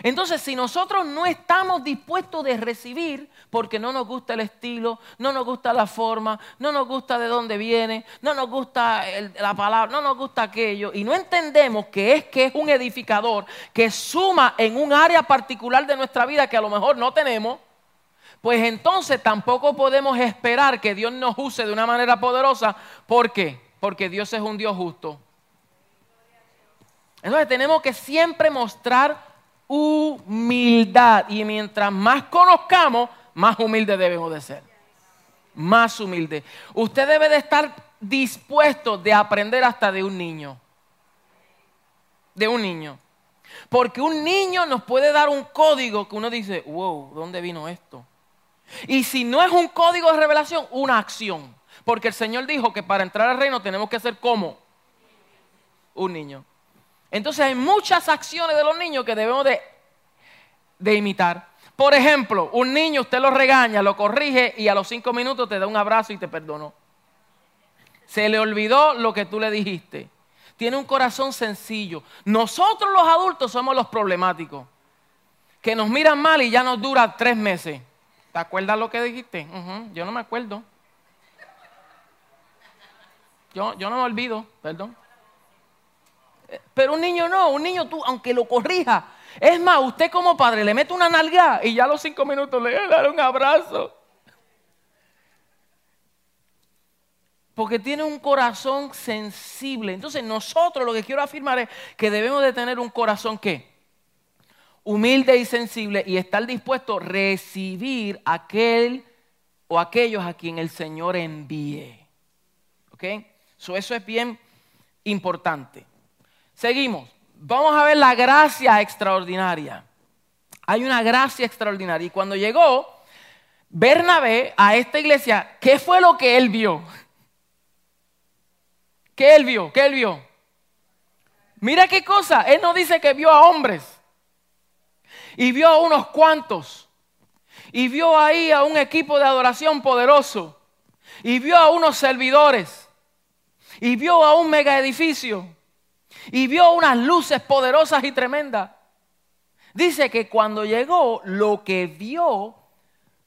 Entonces, si nosotros no estamos dispuestos de recibir, porque no nos gusta el estilo, no nos gusta la forma, no nos gusta de dónde viene, no nos gusta la palabra, no nos gusta aquello, y no entendemos que es que es un edificador que suma en un área particular de nuestra vida que a lo mejor no tenemos, pues entonces tampoco podemos esperar que Dios nos use de una manera poderosa. ¿Por qué? Porque Dios es un Dios justo. Entonces tenemos que siempre mostrar humildad. Y mientras más conozcamos, más humilde debemos de ser. Más humilde. Usted debe de estar dispuesto de aprender hasta de un niño. De un niño. Porque un niño nos puede dar un código que uno dice, wow, ¿dónde vino esto? Y si no es un código de revelación, una acción. Porque el Señor dijo que para entrar al reino tenemos que ser como un niño. Entonces hay muchas acciones de los niños que debemos de, imitar. Por ejemplo, un niño usted lo regaña, lo corrige y a los cinco minutos te da un abrazo y te perdonó. Se le olvidó lo que tú le dijiste. Tiene un corazón sencillo. Nosotros los adultos somos los problemáticos. Que nos miran mal y ya nos dura tres meses. ¿Te acuerdas lo que dijiste? yo no me acuerdo. Yo, no me olvido, perdón. Pero un niño no, un niño tú, aunque lo corrija. Es más, usted como padre le mete una nalga y ya a los cinco minutos le da un abrazo. Porque tiene un corazón sensible. Entonces nosotros lo que quiero afirmar es que debemos de tener un corazón que humilde y sensible y estar dispuesto a recibir aquel o aquellos a quien el Señor envíe. ¿Ok? eso es bien importante. Seguimos. Vamos a ver la gracia extraordinaria. Hay una gracia extraordinaria. Y cuando llegó Bernabé a esta iglesia, ¿qué fue lo que él vio? ¿Qué él vio? ¿Qué él vio? Mira qué cosa. Él no dice que vio a hombres. Y vio a unos cuantos. Y vio ahí a un equipo de adoración poderoso. Y vio a unos servidores. Y vio a un mega edificio y vio unas luces poderosas y tremendas. Dice que cuando llegó, lo que vio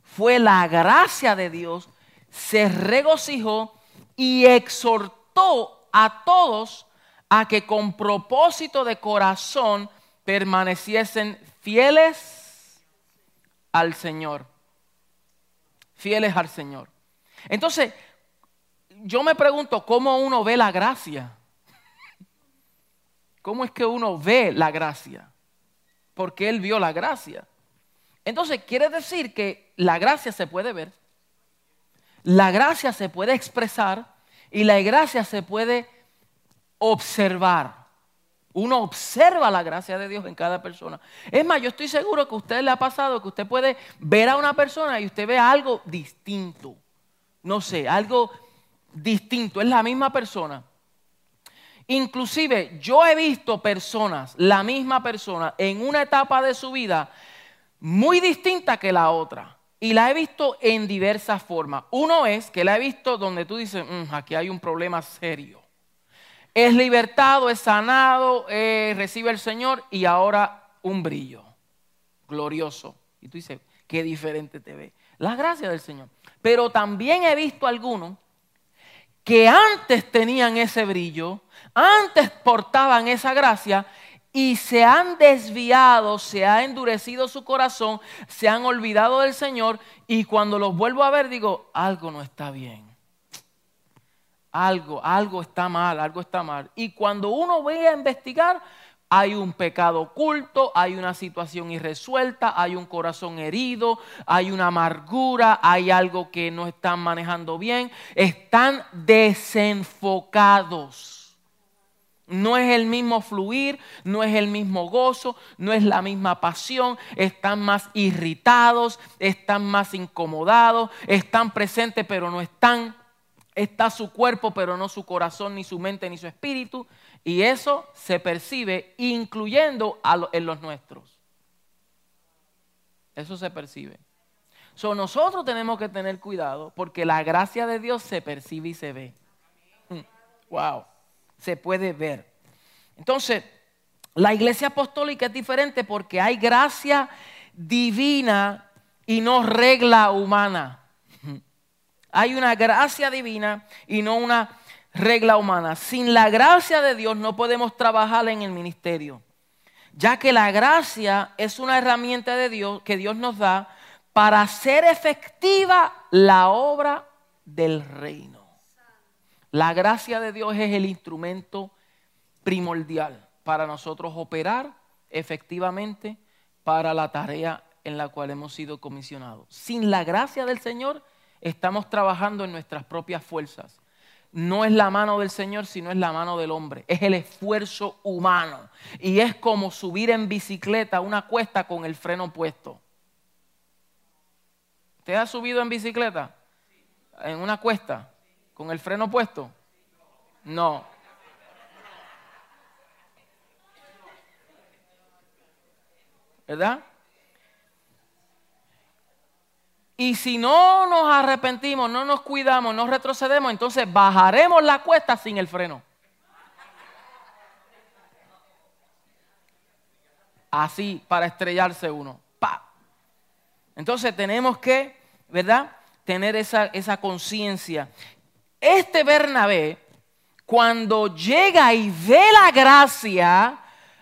fue la gracia de Dios, se regocijó y exhortó a todos a que con propósito de corazón permaneciesen fieles al Señor. Fieles al Señor. Entonces, yo me pregunto cómo uno ve la gracia. ¿Cómo es que uno ve la gracia? Porque Él vio la gracia. Entonces, quiere decir que la gracia se puede ver, la gracia se puede expresar y la gracia se puede observar. Uno observa la gracia de Dios en cada persona. Es más, yo estoy seguro que a usted le ha pasado que usted puede ver a una persona y usted ve algo distinto. No sé, algo distinto. Es la misma persona. Inclusive yo he visto personas, la misma persona, en una etapa de su vida muy distinta que la otra. Y la he visto en diversas formas. Uno es que la he visto donde tú dices, mm, aquí hay un problema serio. Es libertado, es sanado, eh, recibe el Señor y ahora un brillo glorioso. Y tú dices, qué diferente te ve. La gracia del Señor. Pero también he visto algunos que antes tenían ese brillo, antes portaban esa gracia y se han desviado, se ha endurecido su corazón, se han olvidado del Señor y cuando los vuelvo a ver digo, algo no está bien. Algo, algo está mal, algo está mal. Y cuando uno ve a investigar, hay un pecado oculto, hay una situación irresuelta, hay un corazón herido, hay una amargura, hay algo que no están manejando bien. Están desenfocados. No es el mismo fluir, no es el mismo gozo, no es la misma pasión. Están más irritados, están más incomodados, están presentes pero no están. Está su cuerpo pero no su corazón, ni su mente, ni su espíritu. Y eso se percibe incluyendo en los nuestros. Eso se percibe. So, nosotros tenemos que tener cuidado porque la gracia de Dios se percibe y se ve. Mm, wow, se puede ver. Entonces, la iglesia apostólica es diferente porque hay gracia divina y no regla humana. Hay una gracia divina y no una regla humana. Sin la gracia de Dios no podemos trabajar en el ministerio, ya que la gracia es una herramienta de Dios que Dios nos da para hacer efectiva la obra del reino. La gracia de Dios es el instrumento primordial para nosotros operar efectivamente para la tarea en la cual hemos sido comisionados. Sin la gracia del Señor estamos trabajando en nuestras propias fuerzas no es la mano del Señor, sino es la mano del hombre. Es el esfuerzo humano. Y es como subir en bicicleta una cuesta con el freno puesto. ¿Usted ha subido en bicicleta? ¿En una cuesta? ¿Con el freno puesto? No. ¿Verdad? Y si no nos arrepentimos, no nos cuidamos, no retrocedemos, entonces bajaremos la cuesta sin el freno. Así, para estrellarse uno. ¡Pa! Entonces tenemos que, ¿verdad? Tener esa, esa conciencia. Este Bernabé, cuando llega y ve la gracia,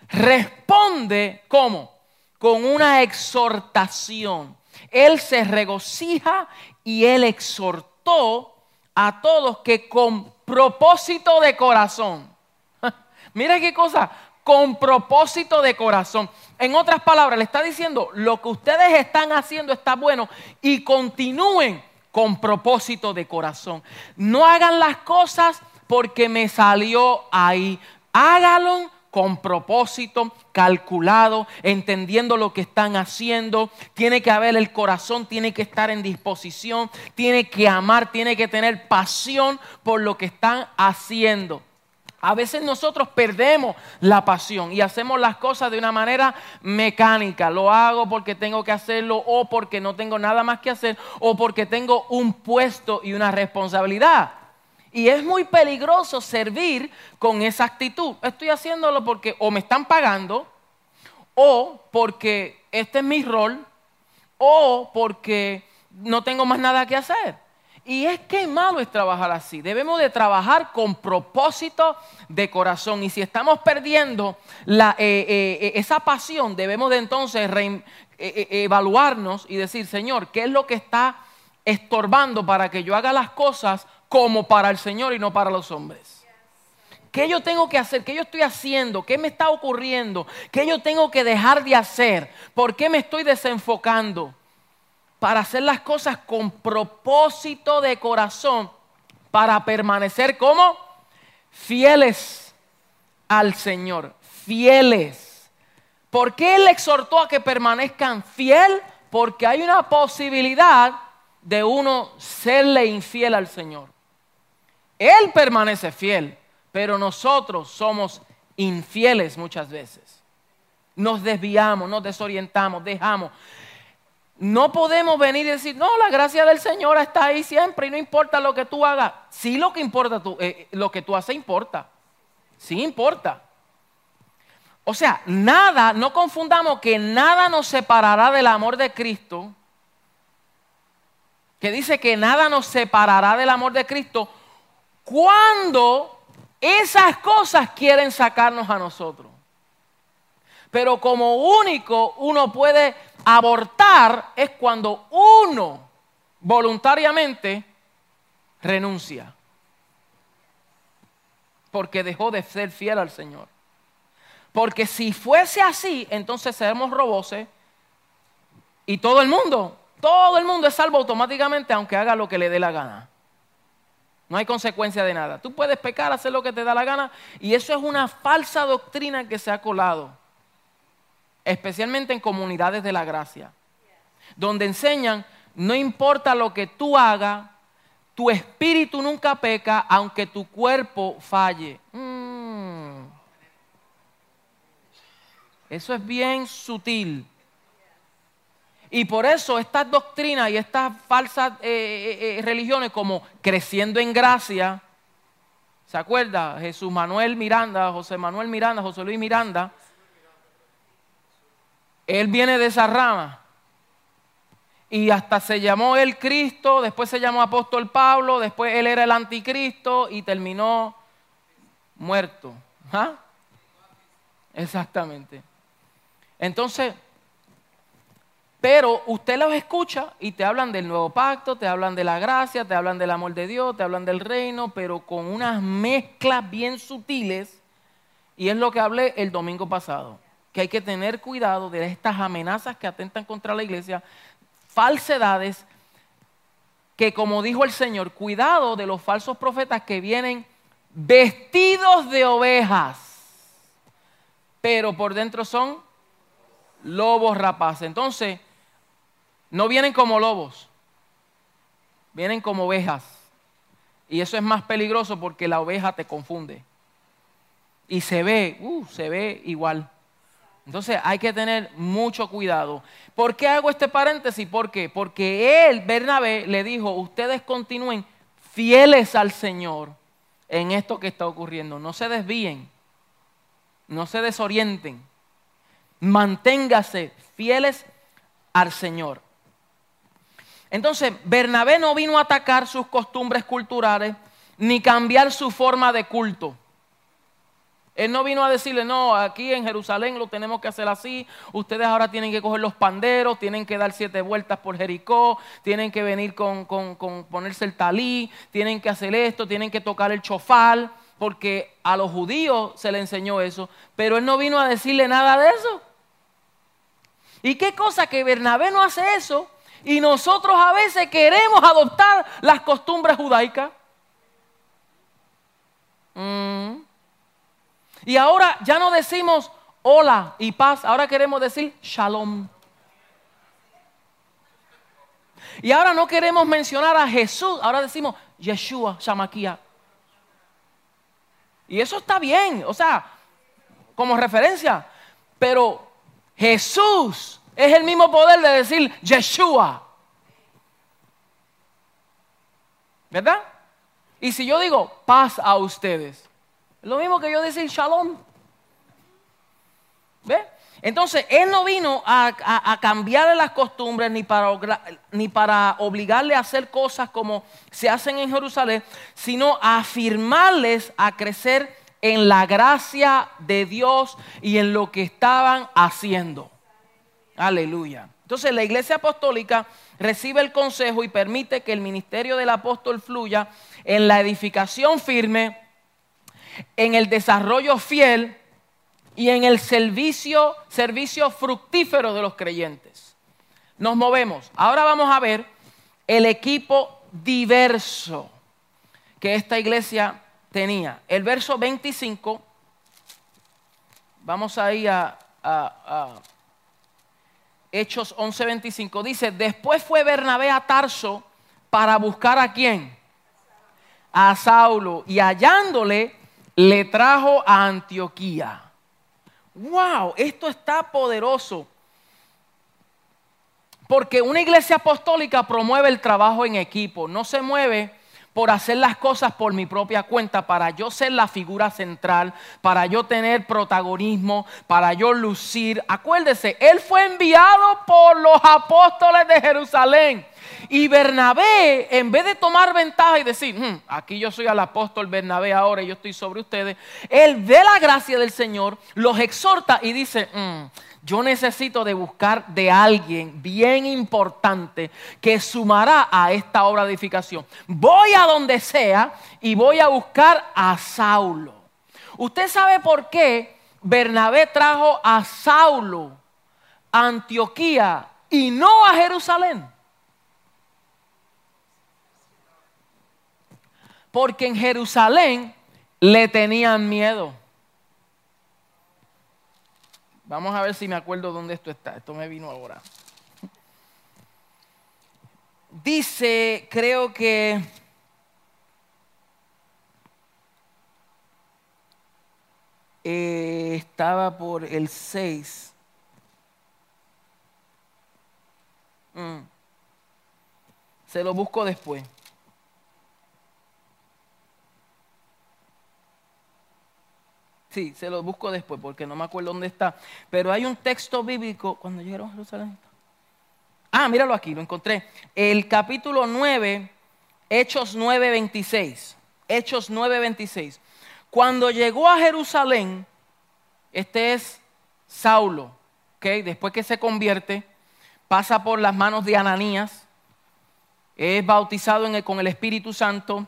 responde ¿cómo? Con una exhortación. Él se regocija y él exhortó a todos que con propósito de corazón, mira qué cosa, con propósito de corazón. En otras palabras, le está diciendo, lo que ustedes están haciendo está bueno y continúen con propósito de corazón. No hagan las cosas porque me salió ahí. Hágalo con propósito, calculado, entendiendo lo que están haciendo. Tiene que haber el corazón, tiene que estar en disposición, tiene que amar, tiene que tener pasión por lo que están haciendo. A veces nosotros perdemos la pasión y hacemos las cosas de una manera mecánica. Lo hago porque tengo que hacerlo o porque no tengo nada más que hacer o porque tengo un puesto y una responsabilidad. Y es muy peligroso servir con esa actitud. Estoy haciéndolo porque o me están pagando, o porque este es mi rol, o porque no tengo más nada que hacer. Y es que malo es trabajar así. Debemos de trabajar con propósito de corazón. Y si estamos perdiendo la, eh, eh, esa pasión, debemos de entonces eh, evaluarnos y decir, Señor, ¿qué es lo que está estorbando para que yo haga las cosas como para el Señor y no para los hombres. ¿Qué yo tengo que hacer? ¿Qué yo estoy haciendo? ¿Qué me está ocurriendo? ¿Qué yo tengo que dejar de hacer? ¿Por qué me estoy desenfocando? Para hacer las cosas con propósito de corazón, para permanecer como fieles al Señor, fieles. ¿Por qué Él exhortó a que permanezcan fiel? Porque hay una posibilidad de uno serle infiel al Señor. Él permanece fiel, pero nosotros somos infieles muchas veces. Nos desviamos, nos desorientamos, dejamos. No podemos venir y decir, no, la gracia del Señor está ahí siempre y no importa lo que tú hagas. Sí, lo que importa tú, eh, lo que tú haces importa. Sí importa. O sea, nada, no confundamos que nada nos separará del amor de Cristo, que dice que nada nos separará del amor de Cristo cuando esas cosas quieren sacarnos a nosotros. Pero como único uno puede abortar es cuando uno voluntariamente renuncia. Porque dejó de ser fiel al Señor. Porque si fuese así, entonces seremos roboses y todo el mundo, todo el mundo es salvo automáticamente aunque haga lo que le dé la gana. No hay consecuencia de nada. Tú puedes pecar, hacer lo que te da la gana y eso es una falsa doctrina que se ha colado, especialmente en comunidades de la gracia, donde enseñan, no importa lo que tú hagas, tu espíritu nunca peca aunque tu cuerpo falle. Mm. Eso es bien sutil. Y por eso estas doctrinas y estas falsas eh, eh, eh, religiones como creciendo en gracia, ¿se acuerda? Jesús Manuel Miranda, José Manuel Miranda, José Luis Miranda, él viene de esa rama. Y hasta se llamó el Cristo, después se llamó apóstol Pablo, después él era el anticristo y terminó muerto. ¿Ah? Exactamente. Entonces, pero usted los escucha y te hablan del nuevo pacto, te hablan de la gracia, te hablan del amor de Dios, te hablan del reino, pero con unas mezclas bien sutiles. Y es lo que hablé el domingo pasado, que hay que tener cuidado de estas amenazas que atentan contra la iglesia, falsedades, que como dijo el Señor, cuidado de los falsos profetas que vienen vestidos de ovejas, pero por dentro son lobos rapaces. Entonces, no vienen como lobos, vienen como ovejas. Y eso es más peligroso porque la oveja te confunde. Y se ve, uh, se ve igual. Entonces hay que tener mucho cuidado. ¿Por qué hago este paréntesis? ¿Por qué? Porque él, Bernabé, le dijo, ustedes continúen fieles al Señor en esto que está ocurriendo. No se desvíen, no se desorienten manténgase fieles al Señor. Entonces, Bernabé no vino a atacar sus costumbres culturales ni cambiar su forma de culto. Él no vino a decirle, no, aquí en Jerusalén lo tenemos que hacer así, ustedes ahora tienen que coger los panderos, tienen que dar siete vueltas por Jericó, tienen que venir con, ponerse el talí, tienen que hacer esto, tienen que tocar el chofal, porque a los judíos se le enseñó eso, pero él no vino a decirle nada de eso. ¿Y qué cosa que Bernabé no hace eso? Y nosotros a veces queremos adoptar las costumbres judaicas. Mm. Y ahora ya no decimos hola y paz, ahora queremos decir shalom. Y ahora no queremos mencionar a Jesús, ahora decimos Yeshua, Shamakia. Y eso está bien, o sea, como referencia. Pero Jesús es el mismo poder de decir Yeshua. ¿Verdad? Y si yo digo paz a ustedes, es lo mismo que yo decir shalom. ¿Ve? Entonces, Él no vino a, cambiarle las costumbres ni para, ni para obligarle a hacer cosas como se hacen en Jerusalén, sino a afirmarles a crecer en la gracia de Dios y en lo que estaban haciendo. Aleluya. Entonces la iglesia apostólica recibe el consejo y permite que el ministerio del apóstol fluya en la edificación firme, en el desarrollo fiel y en el servicio, servicio fructífero de los creyentes. Nos movemos. Ahora vamos a ver el equipo diverso que esta iglesia tenía. El verso 25, vamos ahí a, a, a Hechos 11:25, dice, después fue Bernabé a Tarso para buscar a quién? A Saulo. Y hallándole, le trajo a Antioquía. ¡Wow! Esto está poderoso. Porque una iglesia apostólica promueve el trabajo en equipo, no se mueve por hacer las cosas por mi propia cuenta, para yo ser la figura central, para yo tener protagonismo, para yo lucir. Acuérdese, él fue enviado por los apóstoles de Jerusalén. Y Bernabé, en vez de tomar ventaja y decir, hmm, aquí yo soy el apóstol Bernabé ahora y yo estoy sobre ustedes, él ve la gracia del Señor, los exhorta y dice, hmm, yo necesito de buscar de alguien bien importante que sumará a esta obra de edificación. Voy a donde sea y voy a buscar a Saulo. ¿Usted sabe por qué Bernabé trajo a Saulo a Antioquía y no a Jerusalén? Porque en Jerusalén le tenían miedo. Vamos a ver si me acuerdo dónde esto está. Esto me vino ahora. Dice, creo que... Eh, estaba por el 6. Mm. Se lo busco después. Sí, se lo busco después porque no me acuerdo dónde está. Pero hay un texto bíblico cuando llegaron a Jerusalén. Ah, míralo aquí, lo encontré. El capítulo 9, Hechos 9, 26. Hechos 9, 26. Cuando llegó a Jerusalén, este es Saulo, ¿ok? Después que se convierte, pasa por las manos de Ananías, es bautizado con el Espíritu Santo,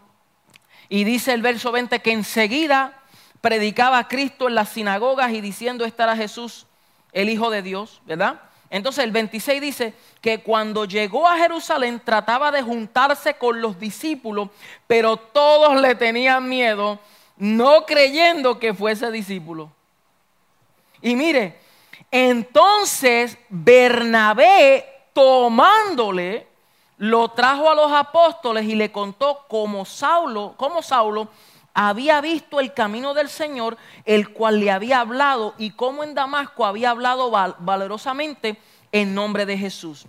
y dice el verso 20 que enseguida predicaba a Cristo en las sinagogas y diciendo estar a Jesús, el Hijo de Dios, ¿verdad? Entonces el 26 dice que cuando llegó a Jerusalén trataba de juntarse con los discípulos, pero todos le tenían miedo, no creyendo que fuese discípulo. Y mire, entonces Bernabé tomándole, lo trajo a los apóstoles y le contó cómo Saulo, cómo Saulo había visto el camino del Señor, el cual le había hablado, y cómo en Damasco había hablado valerosamente en nombre de Jesús.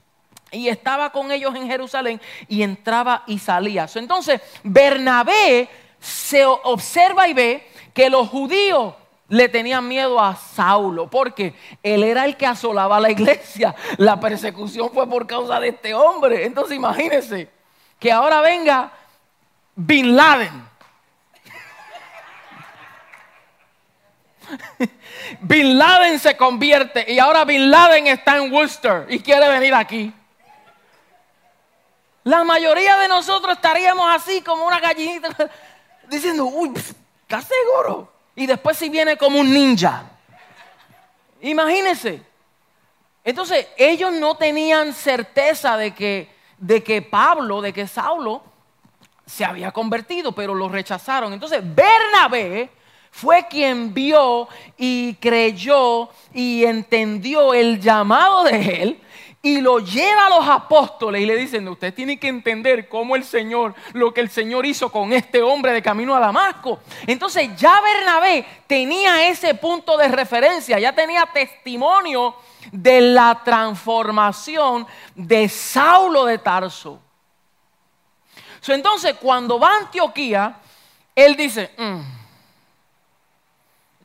Y estaba con ellos en Jerusalén y entraba y salía. Entonces, Bernabé se observa y ve que los judíos le tenían miedo a Saulo, porque él era el que asolaba la iglesia. La persecución fue por causa de este hombre. Entonces imagínense que ahora venga Bin Laden Bin Laden se convierte y ahora Bin Laden está en Worcester y quiere venir aquí. La mayoría de nosotros estaríamos así como una gallinita diciendo, uy, ¿estás seguro? Y después si viene como un ninja. Imagínense. Entonces ellos no tenían certeza de que, de que Pablo, de que Saulo se había convertido, pero lo rechazaron. Entonces Bernabé fue quien vio y creyó y entendió el llamado de él y lo lleva a los apóstoles y le dicen, usted tiene que entender cómo el Señor, lo que el Señor hizo con este hombre de camino a Damasco. Entonces ya Bernabé tenía ese punto de referencia, ya tenía testimonio de la transformación de Saulo de Tarso. entonces cuando va a Antioquía, él dice, mm,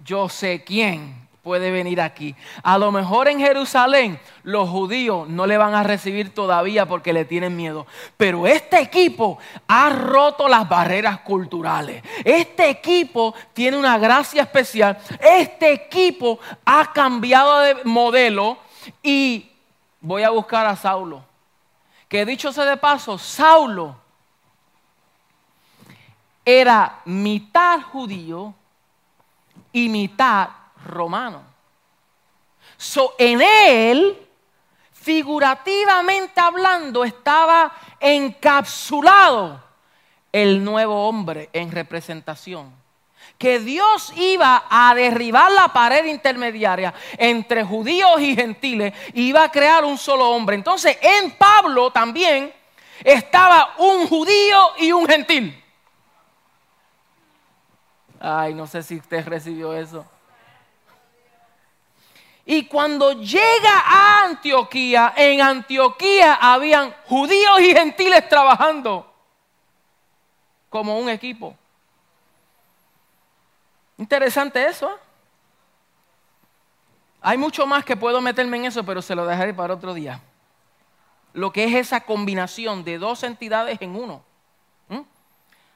yo sé quién puede venir aquí. A lo mejor en Jerusalén los judíos no le van a recibir todavía porque le tienen miedo. Pero este equipo ha roto las barreras culturales. Este equipo tiene una gracia especial. Este equipo ha cambiado de modelo y voy a buscar a Saulo. Que dicho sea de paso, Saulo era mitad judío y mitad romano. So, en él, figurativamente hablando, estaba encapsulado el nuevo hombre en representación. Que Dios iba a derribar la pared intermediaria entre judíos y gentiles iba a crear un solo hombre. Entonces, en Pablo también estaba un judío y un gentil. Ay, no sé si usted recibió eso. Y cuando llega a Antioquía, en Antioquía habían judíos y gentiles trabajando. como un equipo. Interesante eso. ¿eh? Hay mucho más que puedo meterme en eso, pero se lo dejaré para otro día. Lo que es esa combinación de dos entidades en uno.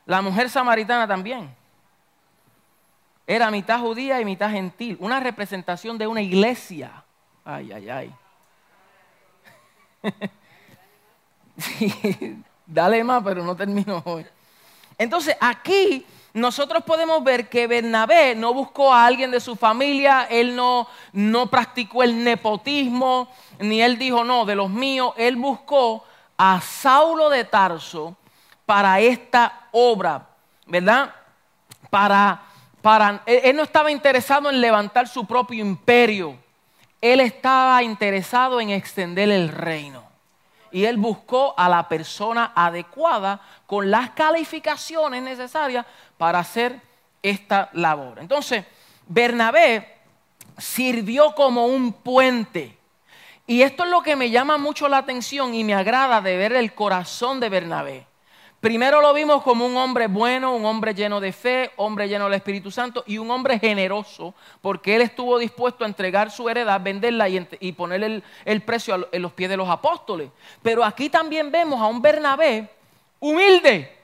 La mujer samaritana también. Era mitad judía y mitad gentil. Una representación de una iglesia. Ay, ay, ay. dale más, pero no termino hoy. Entonces, aquí nosotros podemos ver que Bernabé no buscó a alguien de su familia, él no, no practicó el nepotismo, ni él dijo, no, de los míos, él buscó a Saulo de Tarso para esta obra, ¿verdad? Para, él no estaba interesado en levantar su propio imperio, él estaba interesado en extender el reino y él buscó a la persona adecuada con las calificaciones necesarias para hacer esta labor. Entonces, Bernabé sirvió como un puente. Y esto es lo que me llama mucho la atención y me agrada de ver el corazón de Bernabé. Primero lo vimos como un hombre bueno, un hombre lleno de fe, hombre lleno del Espíritu Santo y un hombre generoso, porque él estuvo dispuesto a entregar su heredad, venderla y, poner el, precio en los pies de los apóstoles. Pero aquí también vemos a un Bernabé humilde,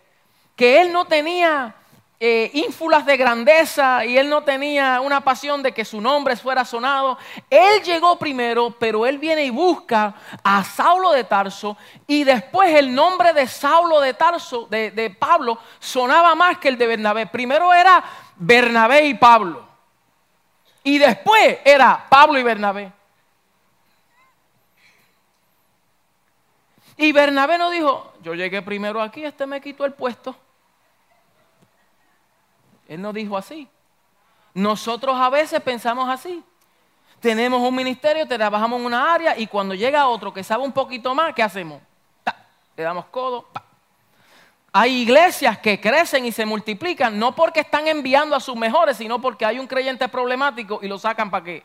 que él no tenía eh, ínfulas de grandeza y él no tenía una pasión de que su nombre fuera sonado. Él llegó primero, pero él viene y busca a Saulo de Tarso y después el nombre de Saulo de Tarso, de, de Pablo, sonaba más que el de Bernabé. Primero era Bernabé y Pablo. Y después era Pablo y Bernabé. Y Bernabé no dijo, yo llegué primero aquí, este me quitó el puesto. Él no dijo así. Nosotros a veces pensamos así. Tenemos un ministerio, trabajamos en una área y cuando llega otro que sabe un poquito más, ¿qué hacemos? Le damos codo. Hay iglesias que crecen y se multiplican no porque están enviando a sus mejores, sino porque hay un creyente problemático y lo sacan para qué.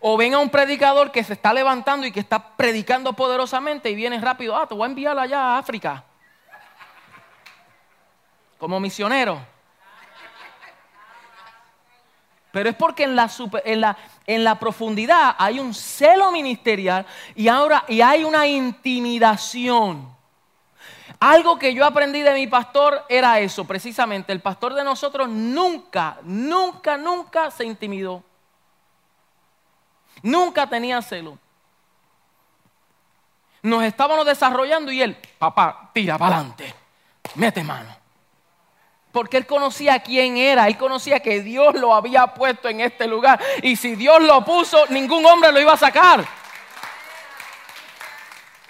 O ven a un predicador que se está levantando y que está predicando poderosamente y viene rápido, ah, te voy a enviar allá a África como misionero. Pero es porque en la, en, la, en la, profundidad hay un celo ministerial y ahora y hay una intimidación. Algo que yo aprendí de mi pastor era eso, precisamente. El pastor de nosotros nunca, nunca, nunca se intimidó. Nunca tenía celo. Nos estábamos desarrollando y él, papá, tira para adelante, mete mano. Porque él conocía quién era, él conocía que Dios lo había puesto en este lugar. Y si Dios lo puso, ningún hombre lo iba a sacar.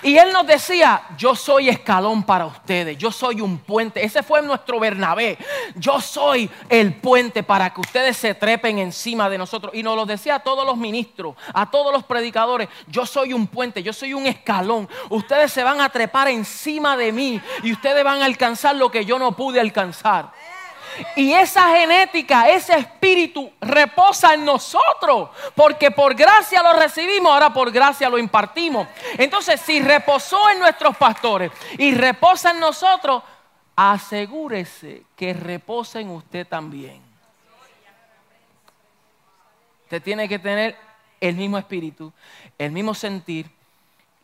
Y él nos decía, yo soy escalón para ustedes, yo soy un puente. Ese fue nuestro Bernabé. Yo soy el puente para que ustedes se trepen encima de nosotros. Y nos lo decía a todos los ministros, a todos los predicadores, yo soy un puente, yo soy un escalón. Ustedes se van a trepar encima de mí y ustedes van a alcanzar lo que yo no pude alcanzar. Y esa genética, ese espíritu reposa en nosotros, porque por gracia lo recibimos, ahora por gracia lo impartimos. Entonces, si reposó en nuestros pastores y reposa en nosotros, asegúrese que reposa en usted también. Usted tiene que tener el mismo espíritu, el mismo sentir,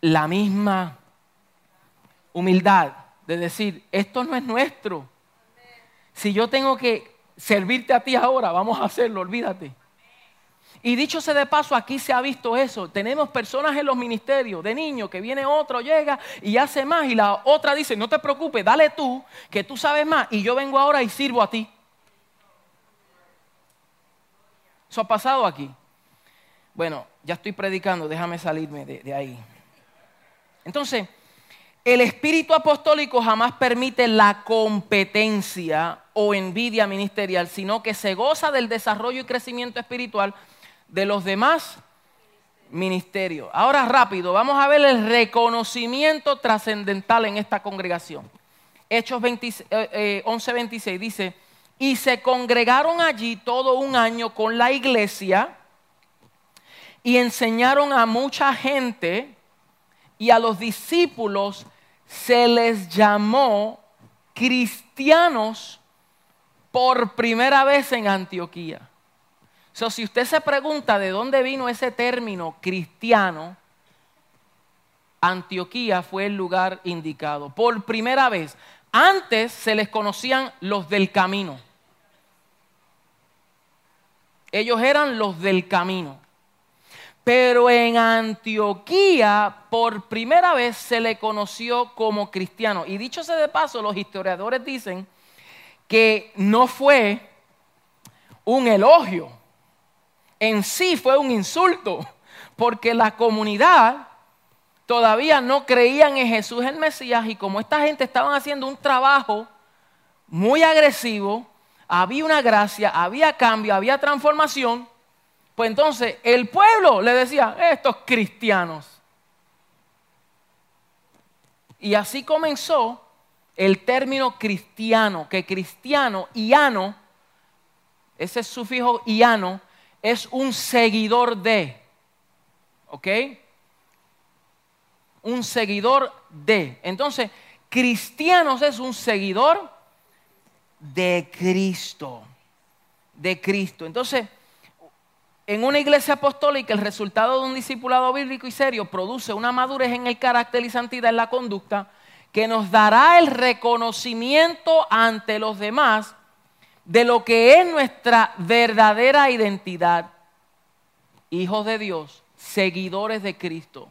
la misma humildad de decir, esto no es nuestro si yo tengo que servirte a ti ahora, vamos a hacerlo, olvídate. Y dicho sea de paso, aquí se ha visto eso. Tenemos personas en los ministerios de niños que viene otro, llega y hace más y la otra dice, no te preocupes, dale tú, que tú sabes más y yo vengo ahora y sirvo a ti. Eso ha pasado aquí. Bueno, ya estoy predicando, déjame salirme de, de ahí. Entonces, el espíritu apostólico jamás permite la competencia o envidia ministerial, sino que se goza del desarrollo y crecimiento espiritual de los demás ministerios. Ahora rápido, vamos a ver el reconocimiento trascendental en esta congregación. Hechos 11:26 eh, dice, y se congregaron allí todo un año con la iglesia y enseñaron a mucha gente y a los discípulos se les llamó cristianos por primera vez en Antioquía. So, si usted se pregunta de dónde vino ese término cristiano, Antioquía fue el lugar indicado. Por primera vez. Antes se les conocían los del camino. Ellos eran los del camino. Pero en Antioquía, por primera vez, se le conoció como cristiano. Y dicho sea de paso, los historiadores dicen que no fue un elogio, en sí fue un insulto, porque la comunidad todavía no creían en Jesús el Mesías y como esta gente estaban haciendo un trabajo muy agresivo, había una gracia, había cambio, había transformación, pues entonces el pueblo le decía, estos cristianos. Y así comenzó el término cristiano, que cristiano, iano, ese sufijo iano, es un seguidor de. ¿Ok? un seguidor de. Entonces, cristianos es un seguidor de Cristo. De Cristo. Entonces, en una iglesia apostólica, el resultado de un discipulado bíblico y serio produce una madurez en el carácter y santidad en la conducta que nos dará el reconocimiento ante los demás de lo que es nuestra verdadera identidad. Hijos de Dios, seguidores de Cristo.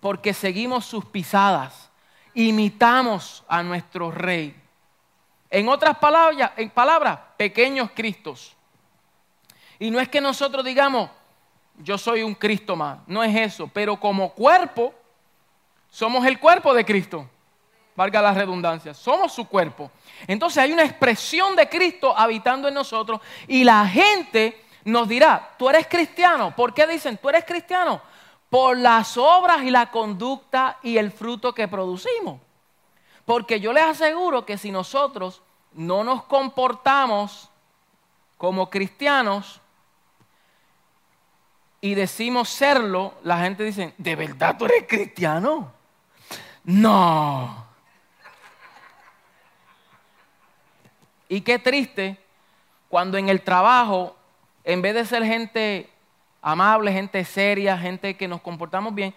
Porque seguimos sus pisadas, imitamos a nuestro rey. En otras palabras, en palabras, pequeños Cristos. Y no es que nosotros digamos, yo soy un Cristo más, no es eso, pero como cuerpo, somos el cuerpo de Cristo. Valga la redundancia, somos su cuerpo. Entonces hay una expresión de Cristo habitando en nosotros y la gente nos dirá, tú eres cristiano. ¿Por qué dicen, tú eres cristiano? por las obras y la conducta y el fruto que producimos. Porque yo les aseguro que si nosotros no nos comportamos como cristianos y decimos serlo, la gente dice, ¿de verdad tú eres cristiano? No. Y qué triste cuando en el trabajo, en vez de ser gente amable, gente seria, gente que nos comportamos bien,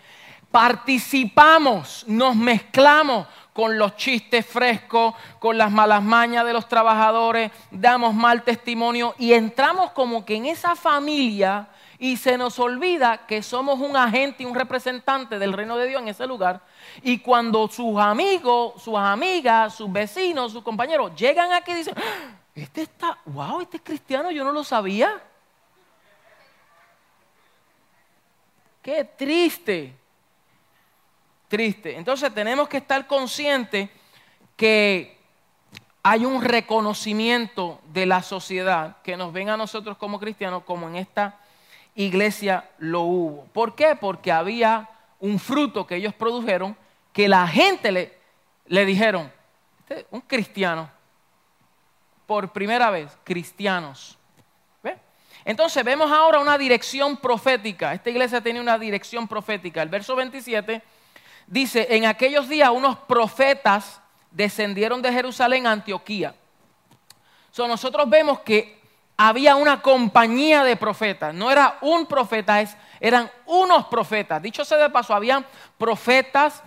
participamos, nos mezclamos con los chistes frescos, con las malas mañas de los trabajadores, damos mal testimonio y entramos como que en esa familia y se nos olvida que somos un agente y un representante del reino de Dios en ese lugar. Y cuando sus amigos, sus amigas, sus vecinos, sus compañeros llegan aquí y dicen, ¡Ah! este está, wow, este es cristiano, yo no lo sabía. Qué triste. Triste. Entonces tenemos que estar conscientes que hay un reconocimiento de la sociedad que nos ven a nosotros como cristianos, como en esta iglesia lo hubo. ¿Por qué? Porque había un fruto que ellos produjeron que la gente le, le dijeron, este un cristiano, por primera vez, cristianos. Entonces vemos ahora una dirección profética. Esta iglesia tiene una dirección profética. El verso 27 dice, en aquellos días unos profetas descendieron de Jerusalén a Antioquía. So, nosotros vemos que había una compañía de profetas. No era un profeta, eran unos profetas. Dicho sea de paso, habían profetas,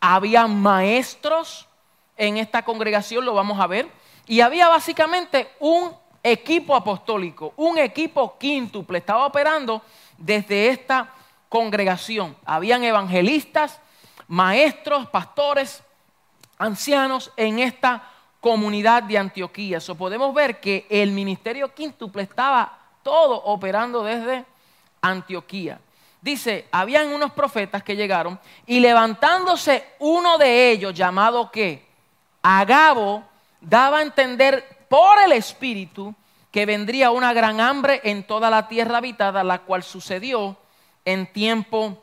había maestros en esta congregación, lo vamos a ver. Y había básicamente un equipo apostólico, un equipo quíntuple, estaba operando desde esta congregación. Habían evangelistas, maestros, pastores, ancianos en esta comunidad de Antioquía. Eso podemos ver que el ministerio quíntuple estaba todo operando desde Antioquía. Dice, habían unos profetas que llegaron y levantándose uno de ellos, llamado que Agabo, daba a entender por el Espíritu que vendría una gran hambre en toda la tierra habitada, la cual sucedió en tiempo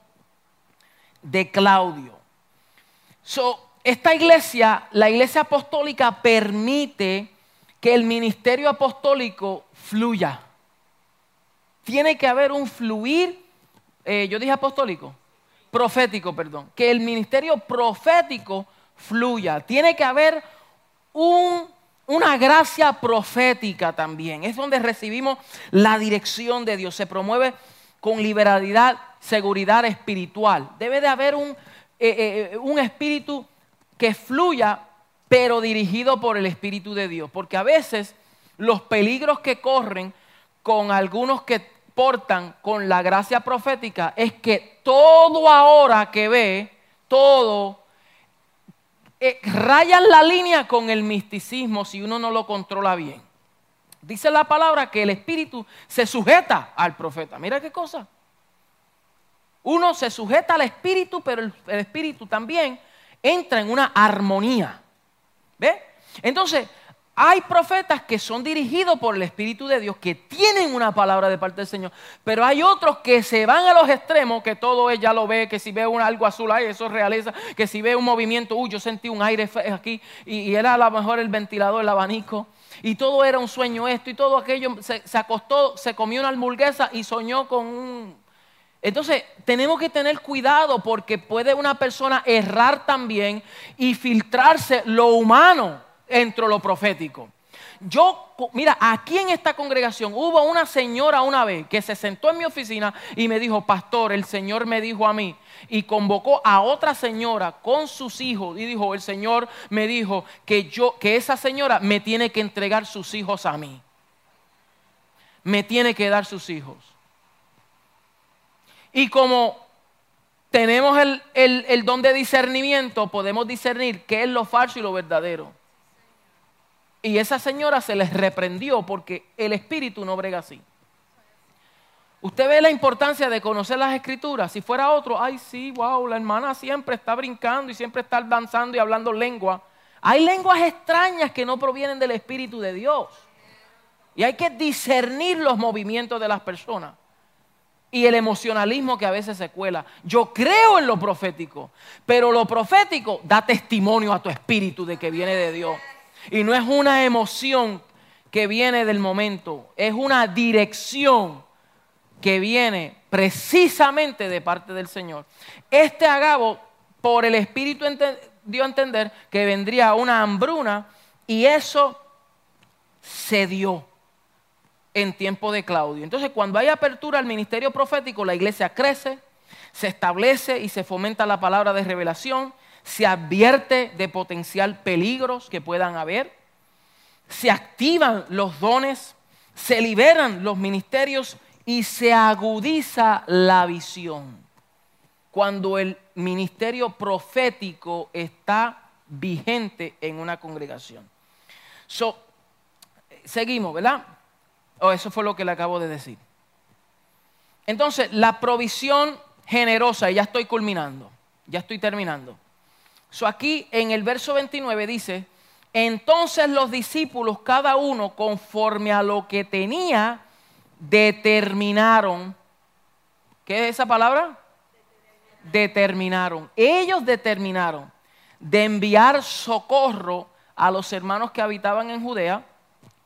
de Claudio. Esta iglesia, la iglesia apostólica, permite que el ministerio apostólico fluya. Tiene que haber un fluir, eh, yo dije apostólico, profético, perdón, que el ministerio profético fluya. Tiene que haber una gracia profética también. Es donde recibimos la dirección de Dios. Se promueve con liberalidad, seguridad espiritual. Debe de haber un, eh, eh, un espíritu que fluya, pero dirigido por el Espíritu de Dios. Porque a veces los peligros que corren con algunos que portan con la gracia profética es que todo ahora que ve, todo, eh, rayan la línea con el misticismo si uno no lo controla bien. Dice la palabra que el espíritu se sujeta al profeta. Mira qué cosa. Uno se sujeta al espíritu, pero el, el espíritu también entra en una armonía. ¿Ve? Entonces, hay profetas que son dirigidos por el Espíritu de Dios, que tienen una palabra de parte del Señor, pero hay otros que se van a los extremos, que todo ella lo ve, que si ve un, algo azul, ahí eso es realeza, que si ve un movimiento, uy, yo sentí un aire aquí, y, era a lo mejor el ventilador, el abanico, y todo era un sueño esto, y todo aquello, se, se acostó, se comió una hamburguesa y soñó con un... Entonces, tenemos que tener cuidado porque puede una persona errar también y filtrarse lo humano entre lo profético. Yo, mira, aquí en esta congregación hubo una señora una vez que se sentó en mi oficina y me dijo, pastor, el Señor me dijo a mí, y convocó a otra señora con sus hijos y dijo, el Señor me dijo que yo, que esa señora me tiene que entregar sus hijos a mí. Me tiene que dar sus hijos. Y como tenemos el, don de discernimiento, podemos discernir qué es lo falso y lo verdadero. Y esa señora se les reprendió porque el espíritu no brega así. Usted ve la importancia de conocer las escrituras. Si fuera otro, ay sí, wow, la hermana siempre está brincando y siempre está danzando y hablando lengua. Hay lenguas extrañas que no provienen del Espíritu de Dios. Y hay que discernir los movimientos de las personas. Y el emocionalismo que a veces se cuela. Yo creo en lo profético, pero lo profético da testimonio a tu espíritu de que viene de Dios. Y no es una emoción que viene del momento, es una dirección que viene precisamente de parte del Señor. Este agavo, por el Espíritu, dio a entender que vendría una hambruna y eso se dio en tiempo de Claudio. Entonces, cuando hay apertura al ministerio profético, la iglesia crece, se establece y se fomenta la palabra de revelación se advierte de potencial peligros que puedan haber, se activan los dones, se liberan los ministerios y se agudiza la visión. Cuando el ministerio profético está vigente en una congregación. seguimos, ¿verdad? Oh, eso fue lo que le acabo de decir. Entonces, la provisión generosa, y ya estoy culminando, ya estoy terminando aquí en el verso 29 dice, entonces los discípulos, cada uno conforme a lo que tenía, determinaron. ¿Qué es esa palabra? Determinaron. Ellos determinaron de enviar socorro a los hermanos que habitaban en Judea,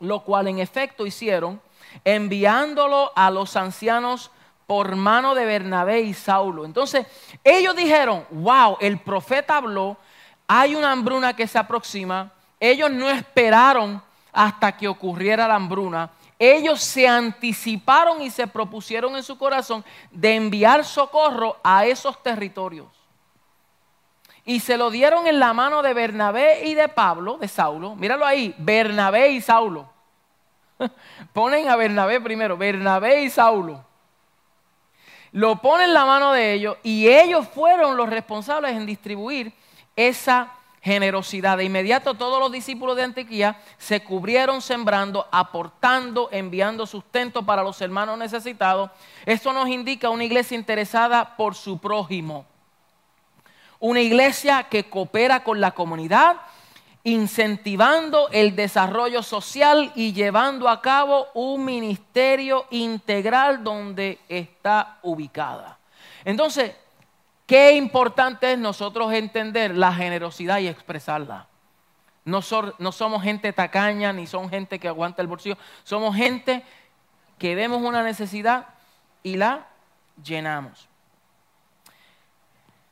lo cual en efecto hicieron, enviándolo a los ancianos por mano de Bernabé y Saulo. Entonces, ellos dijeron, wow, el profeta habló, hay una hambruna que se aproxima. Ellos no esperaron hasta que ocurriera la hambruna. Ellos se anticiparon y se propusieron en su corazón de enviar socorro a esos territorios. Y se lo dieron en la mano de Bernabé y de Pablo, de Saulo. Míralo ahí, Bernabé y Saulo. Ponen a Bernabé primero, Bernabé y Saulo lo pone en la mano de ellos y ellos fueron los responsables en distribuir esa generosidad. De inmediato todos los discípulos de Antioquía se cubrieron sembrando, aportando, enviando sustento para los hermanos necesitados. Esto nos indica una iglesia interesada por su prójimo. Una iglesia que coopera con la comunidad, incentivando el desarrollo social y llevando a cabo un ministerio integral donde está ubicada. Entonces, qué importante es nosotros entender la generosidad y expresarla. No, no somos gente tacaña ni son gente que aguanta el bolsillo, somos gente que vemos una necesidad y la llenamos.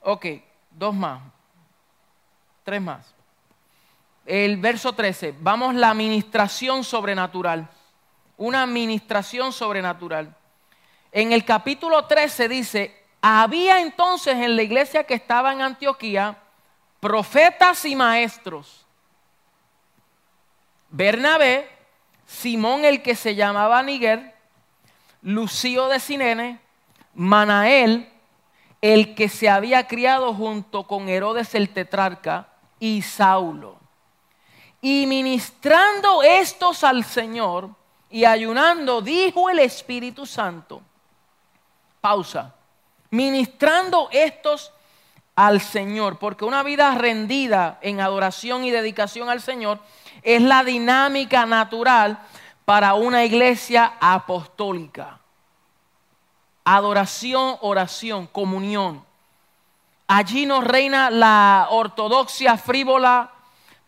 Ok, dos más. Tres más. El verso 13. Vamos la administración sobrenatural. Una administración sobrenatural. En el capítulo 13 dice, había entonces en la iglesia que estaba en Antioquía profetas y maestros. Bernabé, Simón el que se llamaba Níger, Lucio de Sinene, Manael, el que se había criado junto con Herodes el tetrarca, y Saulo. Y ministrando estos al Señor y ayunando, dijo el Espíritu Santo, pausa, ministrando estos al Señor, porque una vida rendida en adoración y dedicación al Señor es la dinámica natural para una iglesia apostólica. Adoración, oración, comunión. Allí no reina la ortodoxia frívola,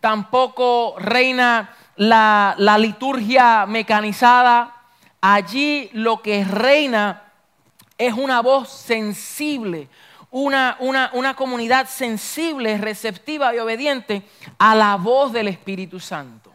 tampoco reina la, liturgia mecanizada. Allí lo que reina es una voz sensible, una, una, comunidad sensible, receptiva y obediente a la voz del Espíritu Santo.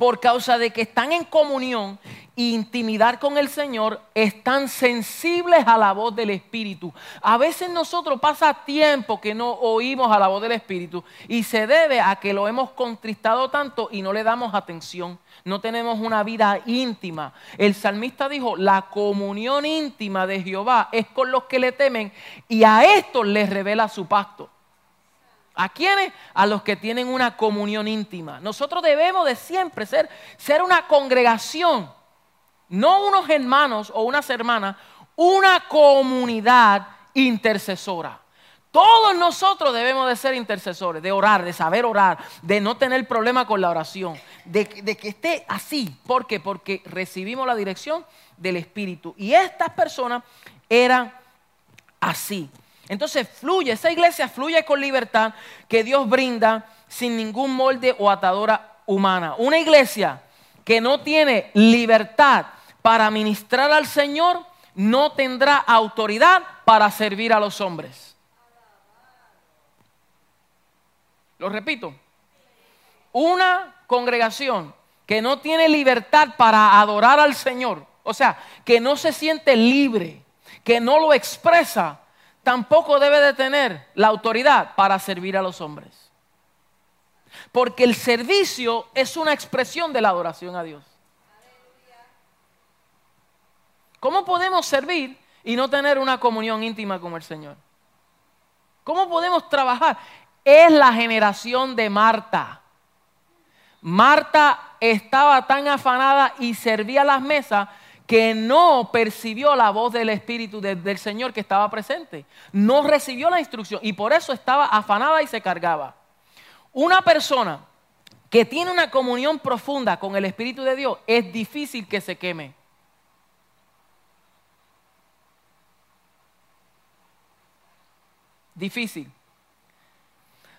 Por causa de que están en comunión e intimidad con el Señor, están sensibles a la voz del Espíritu. A veces nosotros pasa tiempo que no oímos a la voz del Espíritu y se debe a que lo hemos contristado tanto y no le damos atención no tenemos una vida íntima. El salmista dijo, la comunión íntima de Jehová es con los que le temen y a estos les revela su pacto. ¿A quiénes? A los que tienen una comunión íntima. Nosotros debemos de siempre ser, ser una congregación, no unos hermanos o unas hermanas, una comunidad intercesora. Todos nosotros debemos de ser intercesores, de orar, de saber orar, de no tener problema con la oración, de, que esté así. ¿Por qué? Porque recibimos la dirección del Espíritu. Y estas personas eran así. Entonces fluye, esa iglesia fluye con libertad que Dios brinda sin ningún molde o atadora humana. Una iglesia que no tiene libertad para ministrar al Señor no tendrá autoridad para servir a los hombres. Lo repito. Una congregación que no tiene libertad para adorar al Señor, o sea, que no se siente libre, que no lo expresa, tampoco debe de tener la autoridad para servir a los hombres. Porque el servicio es una expresión de la adoración a Dios. ¿Cómo podemos servir y no tener una comunión íntima con el Señor? ¿Cómo podemos trabajar? es la generación de Marta. Marta estaba tan afanada y servía las mesas que no percibió la voz del Espíritu del Señor que estaba presente. No recibió la instrucción y por eso estaba afanada y se cargaba. Una persona que tiene una comunión profunda con el Espíritu de Dios es difícil que se queme. Difícil.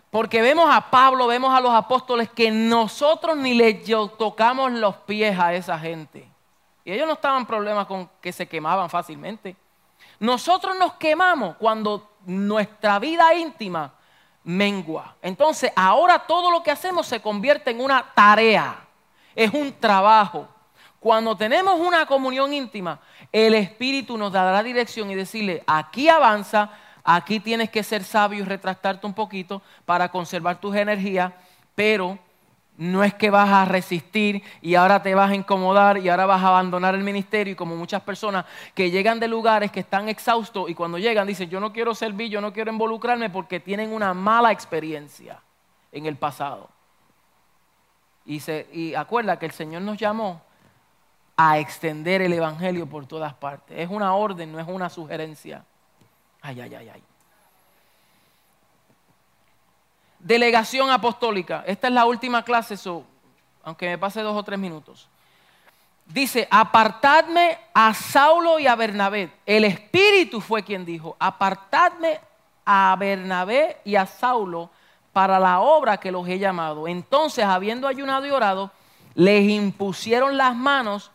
Porque vemos a Pablo, vemos a los apóstoles que nosotros ni le tocamos los pies a esa gente. Y ellos no estaban problemas con que se quemaban fácilmente. Nosotros nos quemamos cuando nuestra vida íntima mengua. Entonces ahora todo lo que hacemos se convierte en una tarea, es un trabajo. Cuando tenemos una comunión íntima, el Espíritu nos dará dirección y decirle, aquí avanza, Aquí tienes que ser sabio y retractarte un poquito para conservar tus energías, pero no es que vas a resistir y ahora te vas a incomodar y ahora vas a abandonar el ministerio y como muchas personas que llegan de lugares que están exhaustos y cuando llegan dicen yo no quiero servir, yo no quiero involucrarme porque tienen una mala experiencia en el pasado. Y, se, y acuerda que el Señor nos llamó a extender el Evangelio por todas partes. Es una orden, no es una sugerencia. Ay, ay, ay, ay. Delegación apostólica. Esta es la última clase, aunque me pase dos o tres minutos. Dice, apartadme a Saulo y a Bernabé. El Espíritu fue quien dijo, apartadme a Bernabé y a Saulo para la obra que los he llamado. Entonces, habiendo ayunado y orado, les impusieron las manos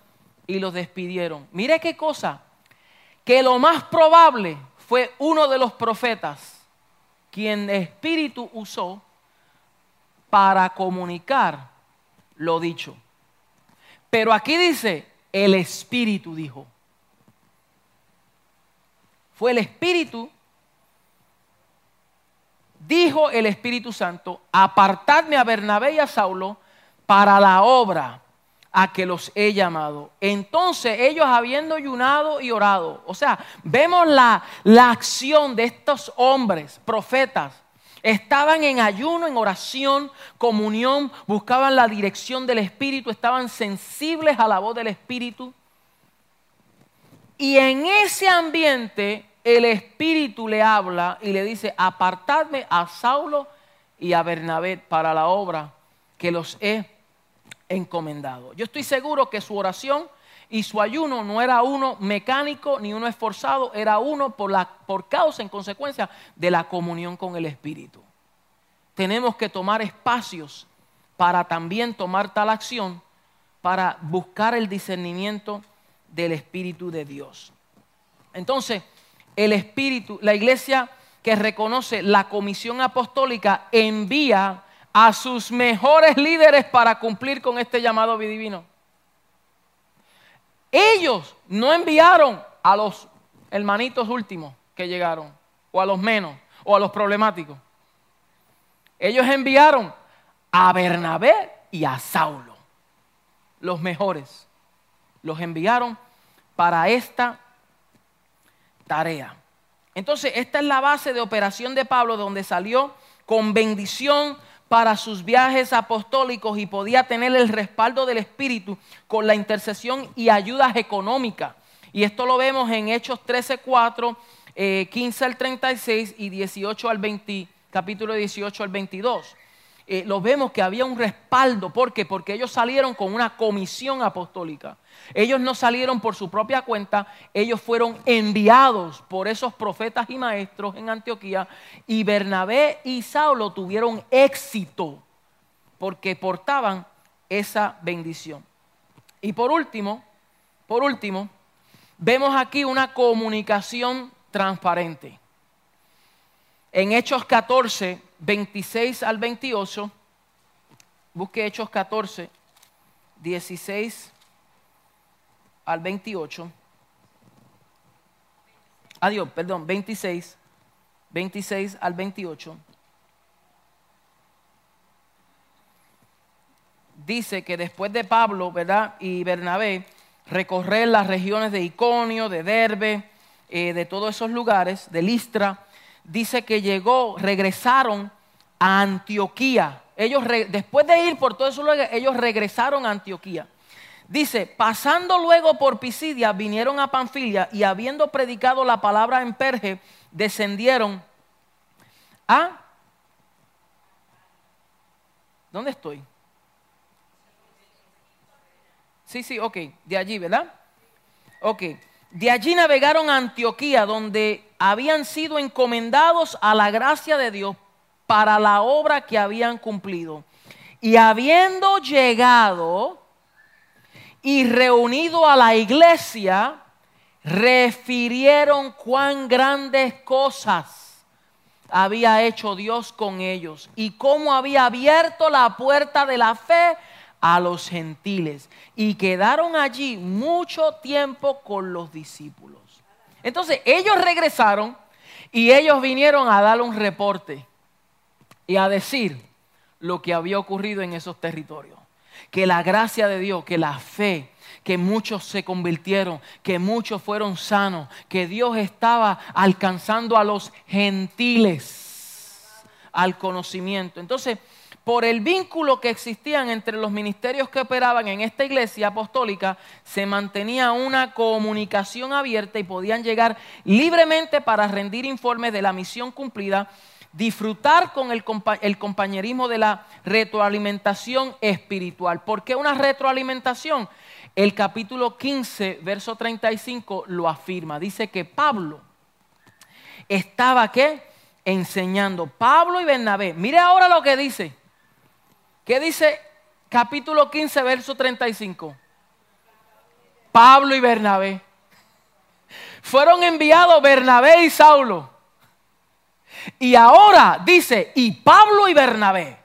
y los despidieron. Mire qué cosa, que lo más probable fue uno de los profetas quien Espíritu usó para comunicar lo dicho. Pero aquí dice, el Espíritu dijo. Fue el Espíritu, dijo el Espíritu Santo, apartadme a Bernabé y a Saulo para la obra a que los he llamado. Entonces ellos habiendo ayunado y orado, o sea, vemos la, la acción de estos hombres, profetas, estaban en ayuno, en oración, comunión, buscaban la dirección del Espíritu, estaban sensibles a la voz del Espíritu. Y en ese ambiente el Espíritu le habla y le dice, apartadme a Saulo y a Bernabé para la obra que los he encomendado. Yo estoy seguro que su oración y su ayuno no era uno mecánico ni uno esforzado, era uno por, la, por causa, en consecuencia, de la comunión con el Espíritu. Tenemos que tomar espacios para también tomar tal acción, para buscar el discernimiento del Espíritu de Dios. Entonces, el Espíritu, la iglesia que reconoce la comisión apostólica envía a sus mejores líderes para cumplir con este llamado divino. Ellos no enviaron a los hermanitos últimos que llegaron, o a los menos, o a los problemáticos. Ellos enviaron a Bernabé y a Saulo, los mejores. Los enviaron para esta tarea. Entonces, esta es la base de operación de Pablo, donde salió con bendición para sus viajes apostólicos y podía tener el respaldo del Espíritu con la intercesión y ayudas económicas. Y esto lo vemos en Hechos 13, 4, 15 al 36 y 18 al 20, capítulo 18 al 22. Eh, lo vemos que había un respaldo. ¿Por qué? Porque ellos salieron con una comisión apostólica. Ellos no salieron por su propia cuenta, ellos fueron enviados por esos profetas y maestros en Antioquía y Bernabé y Saulo tuvieron éxito porque portaban esa bendición. Y por último, por último, vemos aquí una comunicación transparente. En Hechos 14, 26 al 28, busque Hechos 14, 16 al 28. Adiós, perdón, 26, 26 al 28. Dice que después de Pablo, ¿verdad? Y Bernabé, recorrer las regiones de Iconio, de Derbe, eh, de todos esos lugares, de Listra, dice que llegó, regresaron a Antioquía. Ellos, después de ir por esos lugares, ellos regresaron a Antioquía. Dice, pasando luego por Pisidia, vinieron a Panfilia y habiendo predicado la palabra en Perge, descendieron a... ¿Dónde estoy? Sí, sí, ok, de allí, ¿verdad? Ok, de allí navegaron a Antioquía, donde habían sido encomendados a la gracia de Dios para la obra que habían cumplido. Y habiendo llegado, y reunido a la iglesia, refirieron cuán grandes cosas había hecho Dios con ellos y cómo había abierto la puerta de la fe a los gentiles. Y quedaron allí mucho tiempo con los discípulos. Entonces ellos regresaron y ellos vinieron a dar un reporte y a decir lo que había ocurrido en esos territorios que la gracia de Dios, que la fe, que muchos se convirtieron, que muchos fueron sanos, que Dios estaba alcanzando a los gentiles al conocimiento. Entonces, por el vínculo que existían entre los ministerios que operaban en esta iglesia apostólica, se mantenía una comunicación abierta y podían llegar libremente para rendir informes de la misión cumplida disfrutar con el, compañerismo de la retroalimentación espiritual. ¿Por qué una retroalimentación? El capítulo 15, verso 35 lo afirma. Dice que Pablo estaba qué? Enseñando. Pablo y Bernabé. Mire ahora lo que dice. ¿Qué dice capítulo 15, verso 35? Pablo y Bernabé. Fueron enviados Bernabé y Saulo Y ahora dice, y Pablo y Bernabé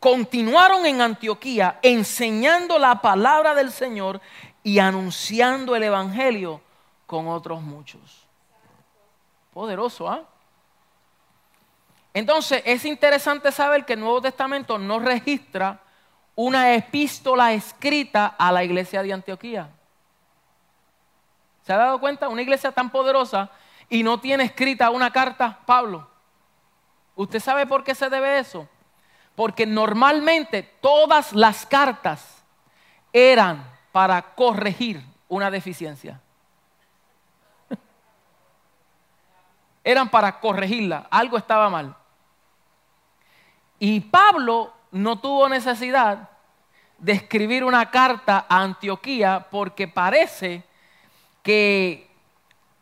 continuaron en Antioquía enseñando la palabra del Señor y anunciando el Evangelio con otros muchos. Poderoso, ¿ah? Entonces es interesante saber que el Nuevo Testamento no registra una epístola escrita a la iglesia de Antioquía. ¿Se ha dado cuenta? Una iglesia tan poderosa y no tiene escrita una carta, Pablo. ¿Usted sabe por qué se debe eso? Porque normalmente todas las cartas eran para corregir una deficiencia. eran para corregirla, algo estaba mal. Y Pablo no tuvo necesidad de escribir una carta a Antioquía porque parece que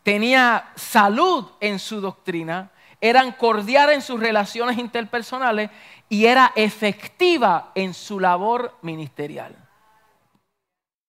tenía salud en su doctrina, eran cordiales en sus relaciones interpersonales y era efectiva en su labor ministerial.